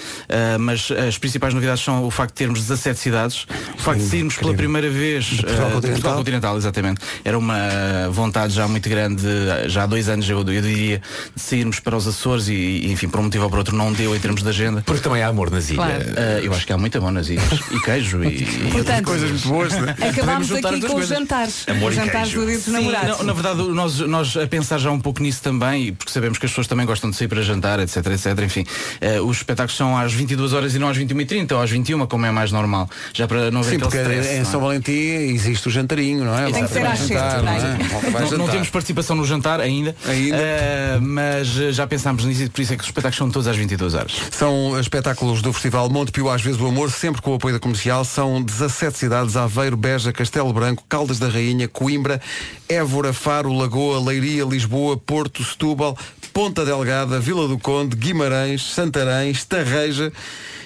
[SPEAKER 17] Mas as principais novidades são o facto de termos 17 cidades, o facto de sairmos pela primeira vez
[SPEAKER 5] Portugal continental.
[SPEAKER 17] Portugal continental, exatamente. Era uma vontade já muito grande, já há dois anos eu, eu diria, de sairmos para os Açores e, e, enfim, por um motivo ou por outro não deu em termos de agenda.
[SPEAKER 7] Porque também há amor nas ilhas.
[SPEAKER 1] Claro.
[SPEAKER 17] Eh, eu acho que há muito amor nas ilhas. E queijo e, e
[SPEAKER 1] Portanto,
[SPEAKER 5] Coisas muito boas, não é?
[SPEAKER 17] Podemos
[SPEAKER 1] Acabámos
[SPEAKER 17] juntar
[SPEAKER 1] aqui com os jantares.
[SPEAKER 12] Amor
[SPEAKER 1] os
[SPEAKER 12] e
[SPEAKER 1] jantares do Dia dos Namorados.
[SPEAKER 17] não, na verdade, nós, nós a pensar já um pouco nisso também, porque sabemos que as pessoas também gostam de sair para jantar, etc, etc, enfim. eh, os espetáculos são às 22 horas e não às 21h30 ou às 21 como é mais normal. Já para não haver
[SPEAKER 5] Sim, porque
[SPEAKER 17] stress,
[SPEAKER 5] em
[SPEAKER 17] não é?
[SPEAKER 5] São Valentim existe o jantarinho, não é?
[SPEAKER 1] Tem que ser às
[SPEAKER 5] jantar,
[SPEAKER 1] sete,
[SPEAKER 5] não é?
[SPEAKER 1] não é?
[SPEAKER 17] Temos participação no jantar ainda,
[SPEAKER 5] Ainda.
[SPEAKER 17] Eh, mas eh, já pensámos nisso e por isso é que os espetáculos são todos às 22 horas.
[SPEAKER 5] São espetáculos do Festival Monte Pio Às vezes do Amor, sempre com o apoio da comercial. São 17 cidades, Aveiro, Beja, Castelo Branco, Caldas da Rainha, Coimbra, Évora, Faro, Lagoa, Leiria, Lisboa, Porto, Setúbal, Ponta Delgada, Vila do Conde, Guimarães, Santarém, Estarreja.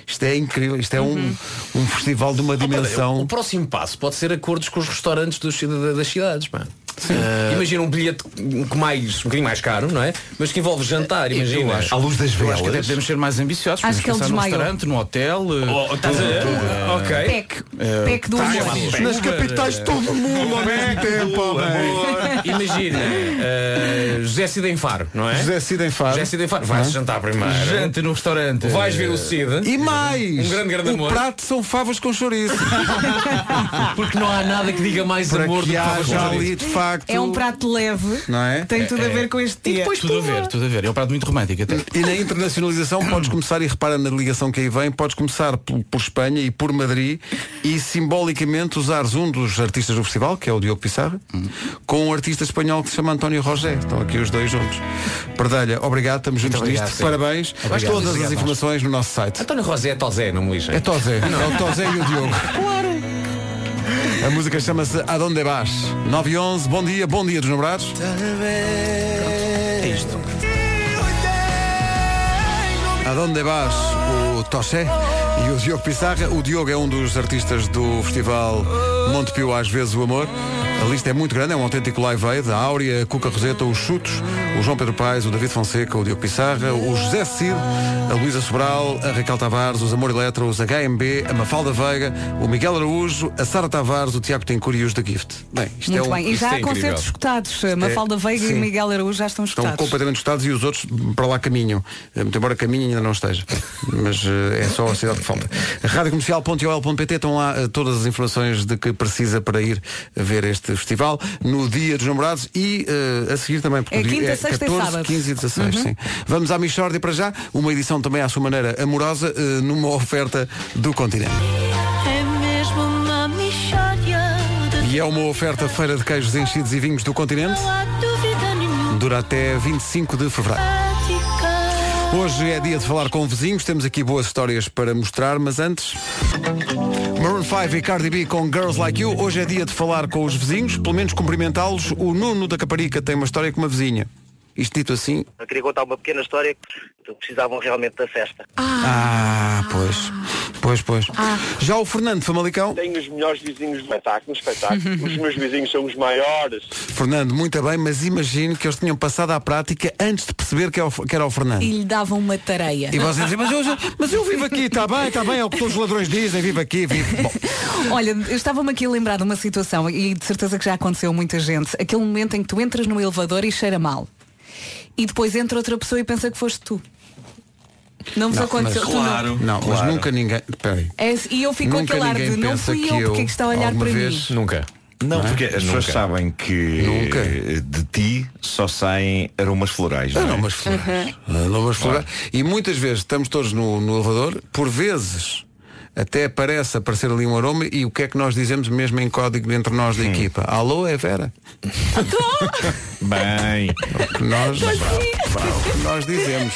[SPEAKER 5] Isto é incrível, isto é um, um festival de uma
[SPEAKER 7] O
[SPEAKER 5] dimensão.
[SPEAKER 7] próximo passo pode ser acordos com os restaurantes dos, da- das cidades, pá. Eh, imagina um bilhete com mais, um bocadinho mais caro, não é? Mas que envolve jantar, imagina.
[SPEAKER 12] À luz das
[SPEAKER 17] Eu acho que até
[SPEAKER 12] velas.
[SPEAKER 17] podemos ser mais ambiciosos.
[SPEAKER 1] Acho
[SPEAKER 17] podemos
[SPEAKER 1] que ele desmaiou.
[SPEAKER 17] restaurante, no hotel. eh,
[SPEAKER 7] Oh, estás a ver? ok.
[SPEAKER 1] PEC. PEC do amor.
[SPEAKER 5] Nas capitais de todo o mundo ao mesmo tempo.
[SPEAKER 7] Imagina, eh, José Cid em Faro, não é?
[SPEAKER 5] José Cid em Faro.
[SPEAKER 7] José Cid em Faro. Vais jantar primeiro.
[SPEAKER 17] Janta no restaurante.
[SPEAKER 7] Vais ver o Cid.
[SPEAKER 5] E mais!
[SPEAKER 7] Um grande, grande
[SPEAKER 5] o
[SPEAKER 7] amor.
[SPEAKER 5] prato são favas com chouriço.
[SPEAKER 7] Porque não há nada que diga mais
[SPEAKER 5] Para
[SPEAKER 7] amor do
[SPEAKER 5] que
[SPEAKER 7] que favas com chouriço.
[SPEAKER 5] Facto.
[SPEAKER 1] É um prato leve.
[SPEAKER 5] Não é?
[SPEAKER 1] Tem tudo a ver com este dia.
[SPEAKER 17] Tudo a ver, tudo a ver. É um prato muito romântico até.
[SPEAKER 5] E na internacionalização podes começar, e repara na ligação que aí vem, podes começar por, por Espanha e por Madrid e simbolicamente usares um dos artistas do festival, que é o Diogo Pissarra, com um artista espanhol que se chama António Rogé. Estão aqui os dois juntos. Perdelha, obrigado, estamos juntos
[SPEAKER 7] obrigado,
[SPEAKER 5] nisto.
[SPEAKER 7] sim.
[SPEAKER 5] Parabéns.
[SPEAKER 7] Obrigado,
[SPEAKER 5] Todas
[SPEAKER 7] obrigado,
[SPEAKER 5] as informações no nosso site.
[SPEAKER 7] António Rosé é Tozé, não me lixem.
[SPEAKER 5] É Tozé, é o Tozé e o Diogo. Claro. A música chama-se Adonde Vas. 9 e 11, bom dia, bom dia dos namorados.
[SPEAKER 17] É isto.
[SPEAKER 5] Adonde Vas, o Toché e o Diogo Pissarra. O Diogo é um dos artistas do festival Monte Pio Às vezes o Amor. A lista é muito grande, é um autêntico live aid. A Áurea, a Cuca Roseta, os Chutos, o João Pedro Paes, o David Fonseca, o Diogo Pissarra, o José Cid, a Luísa Sobral, a Raquel Tavares, os Amor Eletro, os HMB, a Mafalda Veiga, o Miguel Araújo, a Sara Tavares, o Tiago Tencour e os da Gift. Bem, isto
[SPEAKER 1] Muito
[SPEAKER 5] é um...
[SPEAKER 1] bem. E já há concertos escutados. Mafalda Veiga e
[SPEAKER 5] sim.
[SPEAKER 1] Miguel Araújo já estão
[SPEAKER 5] Estão
[SPEAKER 1] escutados.
[SPEAKER 5] completamente escutados e os outros para lá caminham. Eh, Muito embora caminhem ainda não esteja. Mas eh, é só a cidade que falta. Radiocomercial.ol.pt estão lá eh, todas as informações de que precisa para ir ver este festival no dia dos namorados e eh, a seguir também. Porque
[SPEAKER 1] É
[SPEAKER 5] o dia
[SPEAKER 1] quinta, e
[SPEAKER 5] 14,
[SPEAKER 1] sábado.
[SPEAKER 5] 15 e 16.
[SPEAKER 1] Uhum.
[SPEAKER 5] Sim. Vamos à Michórdia para já. Uma edição também à sua maneira amorosa numa oferta do continente.
[SPEAKER 15] É mesmo uma mixória de
[SPEAKER 5] E é uma oferta feira de queijos enchidos e vinhos do continente.
[SPEAKER 15] não há dúvida nenhuma.
[SPEAKER 5] Dura até 25 de fevereiro. Hoje é dia de falar com vizinhos, temos aqui boas histórias para mostrar, mas antes. Maroon 5 e Cardi B com Girls Like You. Hoje é dia de falar com os vizinhos, pelo menos cumprimentá-los. O Nuno da Caparica tem uma história com uma vizinha. Isto dito assim.
[SPEAKER 18] Eu queria contar uma pequena história que precisavam realmente da festa.
[SPEAKER 5] Ah, pois. Pois, pois.
[SPEAKER 1] Ah.
[SPEAKER 5] Já o Fernando Famalicão.
[SPEAKER 16] Tenho os melhores vizinhos do espetáculo, no espetáculo. os meus vizinhos são os maiores.
[SPEAKER 5] Fernando, muito bem, mas imagino que eles tinham passado à prática antes de perceber que era o, que era o Fernando.
[SPEAKER 19] E lhe davam uma tareia.
[SPEAKER 5] E vocês dizem, mas eu, mas eu vivo aqui, está bem, está bem, é o que todos os ladrões dizem, vivo aqui, vivo. Bom,
[SPEAKER 1] Olha, eu estava-me aqui a lembrar de uma situação e de certeza que já aconteceu a muita gente. Aquele momento em que tu entras no elevador e cheira mal. E depois entra outra pessoa e pensa que foste tu. Não vos
[SPEAKER 5] não,
[SPEAKER 1] aconteceu?
[SPEAKER 5] mas,
[SPEAKER 1] Tu não.
[SPEAKER 5] mas nunca ninguém. Peraí.
[SPEAKER 1] É, e eu fico com
[SPEAKER 5] Nunca
[SPEAKER 1] aquele ar de não fui
[SPEAKER 5] que
[SPEAKER 1] eu,
[SPEAKER 5] eu,
[SPEAKER 1] porque é que está a olhar para
[SPEAKER 5] vez-
[SPEAKER 1] mim?
[SPEAKER 7] Nunca.
[SPEAKER 8] Não,
[SPEAKER 5] Não é?
[SPEAKER 8] porque as pessoas
[SPEAKER 7] Nunca.
[SPEAKER 8] sabem que
[SPEAKER 5] Nunca.
[SPEAKER 8] eh, de ti só saem aromas florais. não é?
[SPEAKER 5] Aromas florais. Aromas florais. E muitas vezes estamos todos no, no elevador, por vezes até parece aparecer ali um aroma e o que é que nós dizemos mesmo em código entre nós da equipa? Alô, é Vera?
[SPEAKER 8] Bem.
[SPEAKER 5] Nós, o que nós dizemos.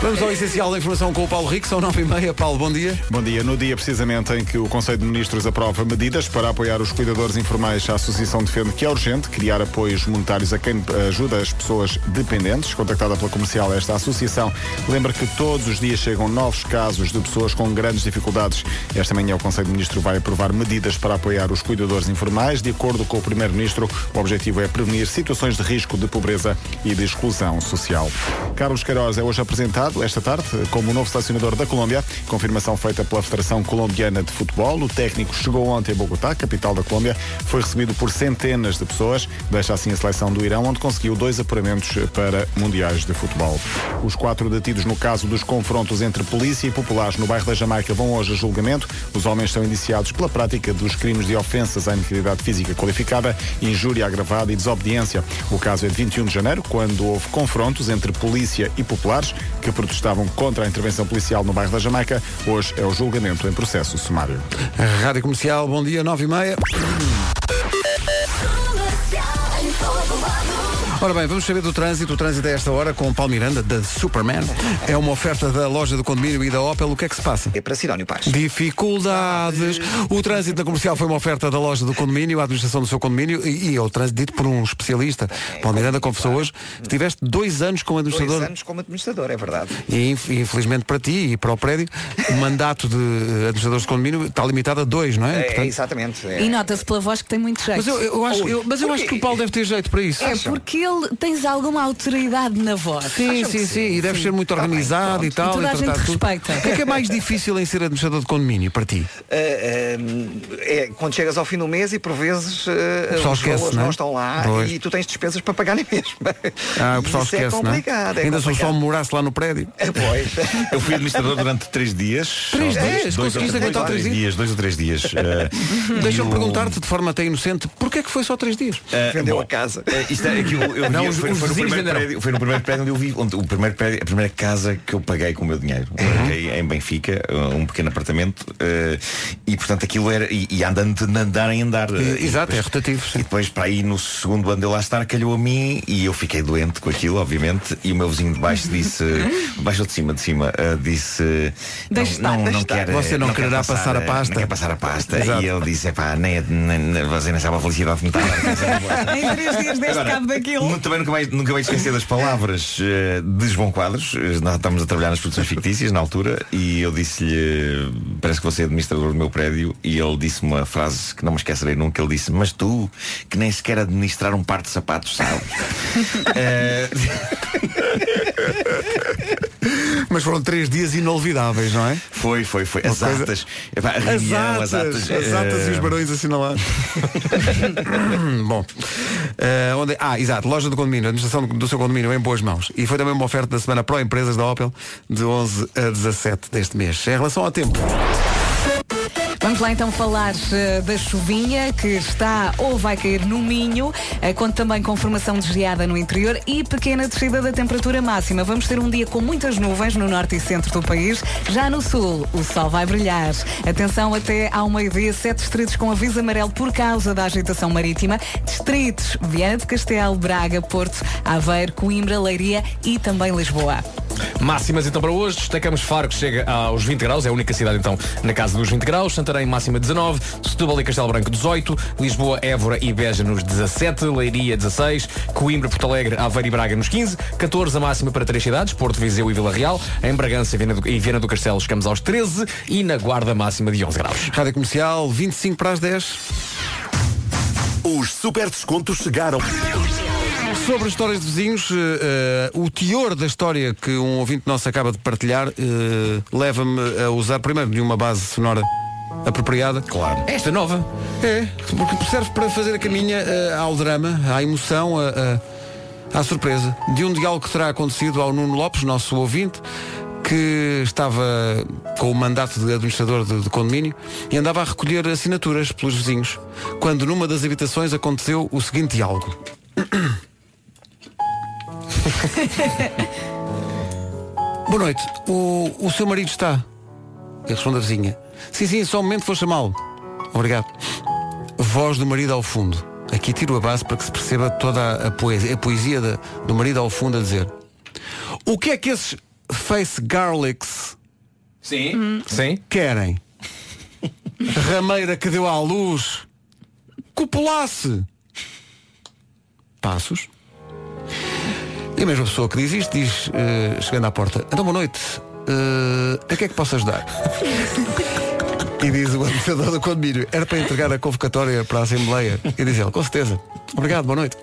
[SPEAKER 5] Vamos ao essencial da informação com o Paulo Rico, são nove e meia. Paulo, bom dia.
[SPEAKER 2] Bom dia. No dia precisamente em que o Conselho de Ministros aprova medidas para apoiar os cuidadores informais, a Associação defende que é urgente criar apoios monetários a quem ajuda as pessoas dependentes. Contactada pela comercial, esta associação lembra que todos os dias chegam novos casos de pessoas com grandes dificuldades. Esta manhã o Conselho de Ministros vai aprovar medidas para apoiar os cuidadores informais. De acordo com o Primeiro-Ministro, o objetivo é prevenir situações de risco de pobreza e de exclusão social. Carlos Queiroz é hoje apresentado, esta tarde, como novo selecionador da Colômbia. Confirmação feita pela Federação Colombiana de Futebol. O técnico chegou ontem a Bogotá, capital da Colômbia. Foi recebido por centenas de pessoas. Deixa assim a seleção do Irão, onde conseguiu dois apuramentos para mundiais de futebol. Os quatro detidos no caso dos confrontos entre polícia e populares no bairro da Jamaica vão hoje a julgamento. Os homens são indiciados pela prática dos crimes de ofensas à integridade física qualificada, injúria agravada e desobediência. O caso é de 21 de janeiro, quando houve confrontos entre polícia e populares que protestavam contra a intervenção policial no bairro da Jamaica. Hoje é o julgamento em processo sumário.
[SPEAKER 5] Rádio Comercial, bom dia, nove e meia. Ora bem, vamos saber do trânsito. O trânsito a esta hora com o Paulo Miranda, da Superman. É uma oferta da loja do condomínio e da Opel. O que é que se passa?
[SPEAKER 4] É para Sidónio Paz.
[SPEAKER 5] Dificuldades. O trânsito na comercial foi uma oferta da loja do condomínio, a administração do seu condomínio e, e é o trânsito dito por um especialista. Paulo Miranda confessou hoje que tiveste dois anos como
[SPEAKER 4] Dois
[SPEAKER 5] administrador.
[SPEAKER 4] anos como administrador, é verdade.
[SPEAKER 5] E inf- infelizmente para ti e para o prédio, o mandato de administradores de condomínio está limitado a dois, não é?
[SPEAKER 4] É,
[SPEAKER 5] Portanto,
[SPEAKER 4] exatamente. é.
[SPEAKER 1] E nota-se pela voz que tem muito jeito.
[SPEAKER 5] mas eu, eu acho, eu- mas eu acho que o Paulo deve ter jeito para isso.
[SPEAKER 1] É porque ele tens alguma autoridade na voz.
[SPEAKER 5] Sim, sim, sim, e deve ser muito organizado e tal.
[SPEAKER 1] E toda a gente
[SPEAKER 5] tudo.
[SPEAKER 1] respeita.
[SPEAKER 5] O que é que é mais difícil em ser administrador de condomínio para ti?
[SPEAKER 4] Uh, um, é quando chegas ao fim do mês e por vezes uh,
[SPEAKER 5] pessoal
[SPEAKER 4] os
[SPEAKER 5] esquece,
[SPEAKER 4] valores
[SPEAKER 5] não é?
[SPEAKER 4] não estão lá
[SPEAKER 5] Pois.
[SPEAKER 4] e tu tens despesas para pagar nem mesmo.
[SPEAKER 5] Ah, o pessoal
[SPEAKER 4] Isso
[SPEAKER 5] esquece,
[SPEAKER 4] é
[SPEAKER 5] não é?
[SPEAKER 4] complicado. É
[SPEAKER 5] Ainda se o
[SPEAKER 4] complicado.
[SPEAKER 5] sol morasse lá no prédio.
[SPEAKER 4] É, pois.
[SPEAKER 8] Eu fui administrador durante três dias.
[SPEAKER 5] Três
[SPEAKER 8] Só
[SPEAKER 5] dias?
[SPEAKER 8] Dois, dois, ou
[SPEAKER 5] Conseguiste
[SPEAKER 8] três,
[SPEAKER 5] aguentar
[SPEAKER 8] três
[SPEAKER 5] três dias?
[SPEAKER 8] dias? Dois ou três dias. Eh,
[SPEAKER 5] Deixa-me
[SPEAKER 8] o-
[SPEAKER 5] perguntar-te de forma até inocente, porquê é que foi só três dias?
[SPEAKER 8] Eh,
[SPEAKER 4] Vendeu
[SPEAKER 8] bom,
[SPEAKER 4] a casa.
[SPEAKER 8] eh, isto é aquilo, eu
[SPEAKER 5] Não,
[SPEAKER 8] vi-
[SPEAKER 5] os-
[SPEAKER 8] foi,
[SPEAKER 5] os
[SPEAKER 8] foi no primeiro prédio, foi no primeiro prédio onde eu vi onde, o primeiro prédio, a primeira casa que eu paguei com o meu dinheiro.
[SPEAKER 5] Uhum.
[SPEAKER 8] paguei em Benfica, um pequeno apartamento, eh, e portanto aquilo era. E, e andando de andar em andar. e
[SPEAKER 5] Exato, é
[SPEAKER 8] depois-
[SPEAKER 5] rotativo.
[SPEAKER 8] E depois para aí no segundo ano de eu lá estar calhou a mim e eu fiquei doente com aquilo, obviamente, e o meu vizinho de baixo disse, baixo de cima, de cima, eh, disse
[SPEAKER 1] Deixa
[SPEAKER 8] não,
[SPEAKER 1] estar,
[SPEAKER 8] não, não quer,
[SPEAKER 5] Você não
[SPEAKER 8] quer
[SPEAKER 5] quererá passar a pasta.
[SPEAKER 8] Não quer passar a pasta.
[SPEAKER 5] Exato.
[SPEAKER 8] E ele disse, pá, nem, nem, nem, você nem sabe a felicidade que me está a dar.
[SPEAKER 1] em três dias deste
[SPEAKER 8] Agora,
[SPEAKER 1] cabo daquilo.
[SPEAKER 8] Nu- Também nunca vais, nunca vais esquecer das palavras eh, de João Quadros. Eh, Nós estávamos a trabalhar nas produções fictícias na altura e eu disse-lhe, parece que você é administrador do meu prédio, e ele disse uma frase que não me esquecerei nunca. Ele disse, mas tu, que nem sequer administrar um par de sapatos sabes. Eh,
[SPEAKER 5] Mas foram três dias inolvidáveis, não é?
[SPEAKER 8] foi, foi, foi. As
[SPEAKER 5] coisa-
[SPEAKER 8] atas. Epá, a reunião, as atas.
[SPEAKER 5] as atas e os
[SPEAKER 8] eh,
[SPEAKER 5] barões assinalados. Bom, eh, onde- ah, exato, loja do condomínio, administração do seu condomínio em boas mãos. E foi também uma oferta da semana Pro Empresas da Opel de 11 a 17 deste mês. Em relação ao tempo,
[SPEAKER 1] Vamos lá então falar eh, da chuvinha que está ou vai cair no Minho, eh, conta também com formação de geada no interior e pequena descida da temperatura máxima. Vamos ter um dia com muitas nuvens no norte e centro do país. Já no sul, o sol vai brilhar. Atenção até ao meio-dia, sete distritos com aviso amarelo por causa da agitação marítima. Distritos Viana de Castelo, Braga, Porto, Aveiro, Coimbra, Leiria e também Lisboa.
[SPEAKER 7] Máximas então para hoje, destacamos Faro que chega aos 20 graus, é a única cidade então na casa dos 20 graus, Santarém máxima 19, Setúbal e Castelo Branco 18, Lisboa, Évora e Beja nos 17, Leiria 16, Coimbra, Porto Alegre, Aveiro e Braga nos 15, 14 a máxima para três cidades, Porto, Viseu e Vila Real, em Bragança e Viana do, e Viana do Castelo chegamos aos 13 e na Guarda máxima de 11 graus.
[SPEAKER 5] Rádio Comercial, 25 para as 10.
[SPEAKER 18] Os super descontos chegaram.
[SPEAKER 5] Sobre histórias de vizinhos, eh, o teor da história que um ouvinte nosso acaba de partilhar eh, leva-me a usar primeiro de uma base sonora apropriada.
[SPEAKER 12] Claro.
[SPEAKER 7] Esta nova.
[SPEAKER 5] É, porque serve para fazer a caminha ao drama, à emoção, a- a- à surpresa. De um diálogo que terá acontecido ao Nuno Lopes, nosso ouvinte, que estava com o mandato de administrador de, de condomínio e andava a recolher assinaturas pelos vizinhos, quando numa das habitações aconteceu o seguinte diálogo. Boa noite. O, o seu marido está? E responde a vizinha. Sim, sim, só um momento vou chamá-lo. Obrigado. Voz do marido ao fundo. Aqui tiro a base para que se perceba toda a, poesia, a poesia da- do marido ao fundo a dizer. O que é que esses face garlics
[SPEAKER 7] Sim. Sim.
[SPEAKER 5] querem? Rameira que deu à luz. Copulasse. Passos. E a mesma pessoa que diz isto diz, eh, chegando à porta, então boa noite, eh, a que é que posso ajudar? e diz o administrador do condomínio, era para entregar a convocatória para a Assembleia. E diz ele, com certeza. Obrigado, boa noite.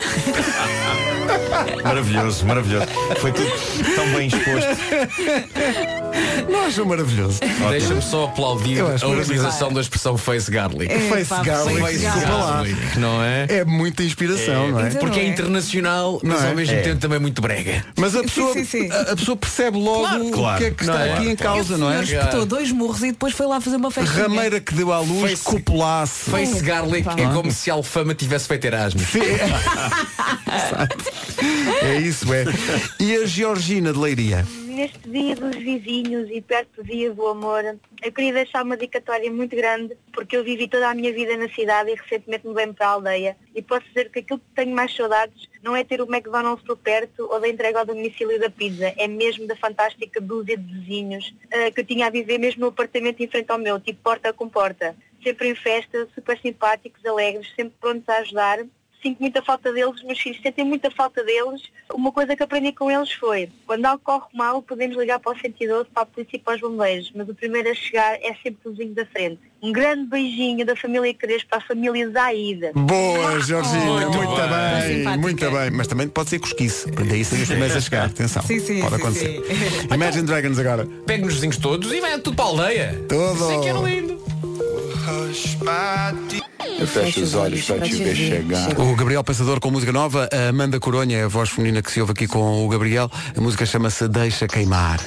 [SPEAKER 12] Maravilhoso, maravilhoso. Foi tudo tão bem exposto.
[SPEAKER 5] Não acham maravilhoso?
[SPEAKER 7] Deixa-me só aplaudir a utilização da expressão face garlic.
[SPEAKER 5] É, Face pá, garlic,
[SPEAKER 7] Face
[SPEAKER 5] desculpa lá.
[SPEAKER 7] garlic, não é?
[SPEAKER 5] É muita inspiração, não é?
[SPEAKER 7] Porque é internacional, mas
[SPEAKER 5] Não é?
[SPEAKER 7] ao mesmo
[SPEAKER 5] É.
[SPEAKER 7] tempo também muito brega.
[SPEAKER 5] Mas a pessoa, A, a pessoa percebe logo o que é que está
[SPEAKER 7] é?
[SPEAKER 5] aqui em causa, não é?
[SPEAKER 1] Ele espetou dois murros e depois foi lá fazer uma festa.
[SPEAKER 5] Rameira que deu à luz,
[SPEAKER 7] Face-
[SPEAKER 5] copulasse.
[SPEAKER 7] Face garlic é como se a Alfama tivesse feito Erasmus.
[SPEAKER 5] É isso, é. E a Georgina de Leiria?
[SPEAKER 20] Neste dia dos vizinhos e perto do dia do amor, eu queria deixar uma dedicatória muito grande, porque eu vivi toda a minha vida na cidade e recentemente mudei-me para a aldeia. E posso dizer que aquilo que tenho mais saudades não é ter o McDonald's por perto ou da entrega ao domicílio da pizza, é mesmo da fantástica dúzia de vizinhos eh, que eu tinha a viver mesmo no apartamento em frente ao meu, tipo porta com porta. Sempre em festa, super simpáticos, alegres, sempre prontos a ajudar sinto muita falta deles, os meus filhos sentem muita falta deles. Uma coisa que aprendi com eles foi, quando algo corre mal, podemos ligar para o 112, para a polícia e para os bombeiros, mas o primeiro a chegar é sempre o vizinho da frente. Um grande beijinho da família Crespo para a família Zaida.
[SPEAKER 5] Boa, Georgina,
[SPEAKER 20] Muito
[SPEAKER 5] muito,
[SPEAKER 20] bem.
[SPEAKER 5] bem, muito bem. Mas também pode ser cosquice. Daí são os primeiros a chegar. Atenção.
[SPEAKER 1] Sim, sim,
[SPEAKER 5] pode
[SPEAKER 1] sim,
[SPEAKER 5] acontecer. Imagine Dragons agora.
[SPEAKER 7] Pega nos vizinhos todos e vai tudo para a aldeia.
[SPEAKER 5] Todo.
[SPEAKER 7] Isso é que era lindo.
[SPEAKER 5] Eu fecho os olhos para te ver chegar. O Gabriel Pensador com música nova, a Amanda Coronha é a voz feminina que se ouve aqui com o Gabriel. A música chama-se Deixa Queimar.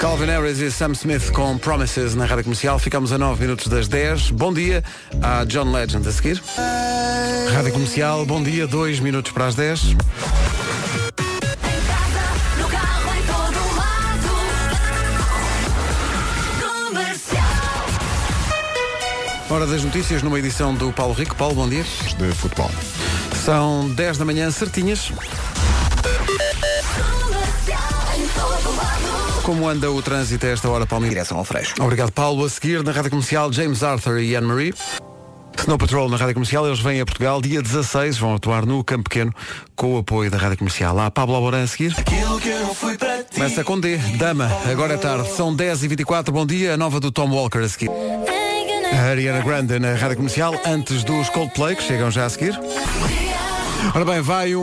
[SPEAKER 5] Calvin Harris e Sam Smith com Promises na rádio comercial. Ficamos a 9 minutos das 10. Bom dia a John Legend a seguir. Rádio comercial, bom dia, 2 minutos para as 10. Hora das notícias numa edição do Paulo Rico. Paulo, bom dia.
[SPEAKER 2] De futebol.
[SPEAKER 5] São 10 da manhã, certinhas. Como anda o trânsito a esta hora, Paulo?
[SPEAKER 4] Direção ao Freixo.
[SPEAKER 5] Obrigado, Paulo. A seguir, na Rádio Comercial, James Arthur e Anne-Marie. Snow Patrol na Rádio Comercial, eles vêm a Portugal dia 16, vão atuar no Campo Pequeno com o apoio da Rádio Comercial. Há Pablo Alborã a seguir. Começa com D, Dama, agora é tarde, são 10h24, bom dia, a nova do Tom Walker a seguir. A Ariana Grande na Rádio Comercial, antes dos Coldplay, que chegam já a seguir. Ora bem, vai um,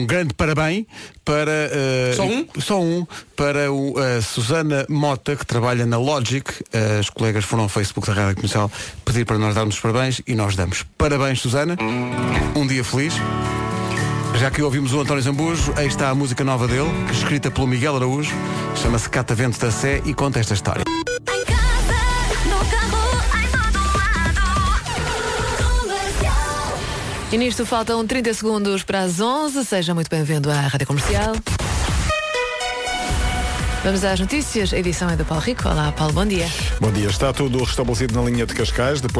[SPEAKER 5] um grande parabéns para eh,
[SPEAKER 7] Só um?
[SPEAKER 5] só um para o, a Susana Mota que trabalha na Logic. As colegas foram ao Facebook da Rádio Comercial pedir para nós darmos os parabéns e nós damos. Parabéns, Susana. Um dia feliz. Já que ouvimos o António Zambujo, aí está a música nova dele, escrita pelo Miguel Araújo, chama-se Catavento da Sé e conta esta história.
[SPEAKER 21] E nisto faltam 30 segundos para as 11. Seja muito bem-vindo à Rádio Comercial. Vamos às notícias. A edição é do Paulo Rico. Olá, Paulo, bom dia.
[SPEAKER 2] Bom dia. Está tudo restabelecido na linha de Cascais. Depois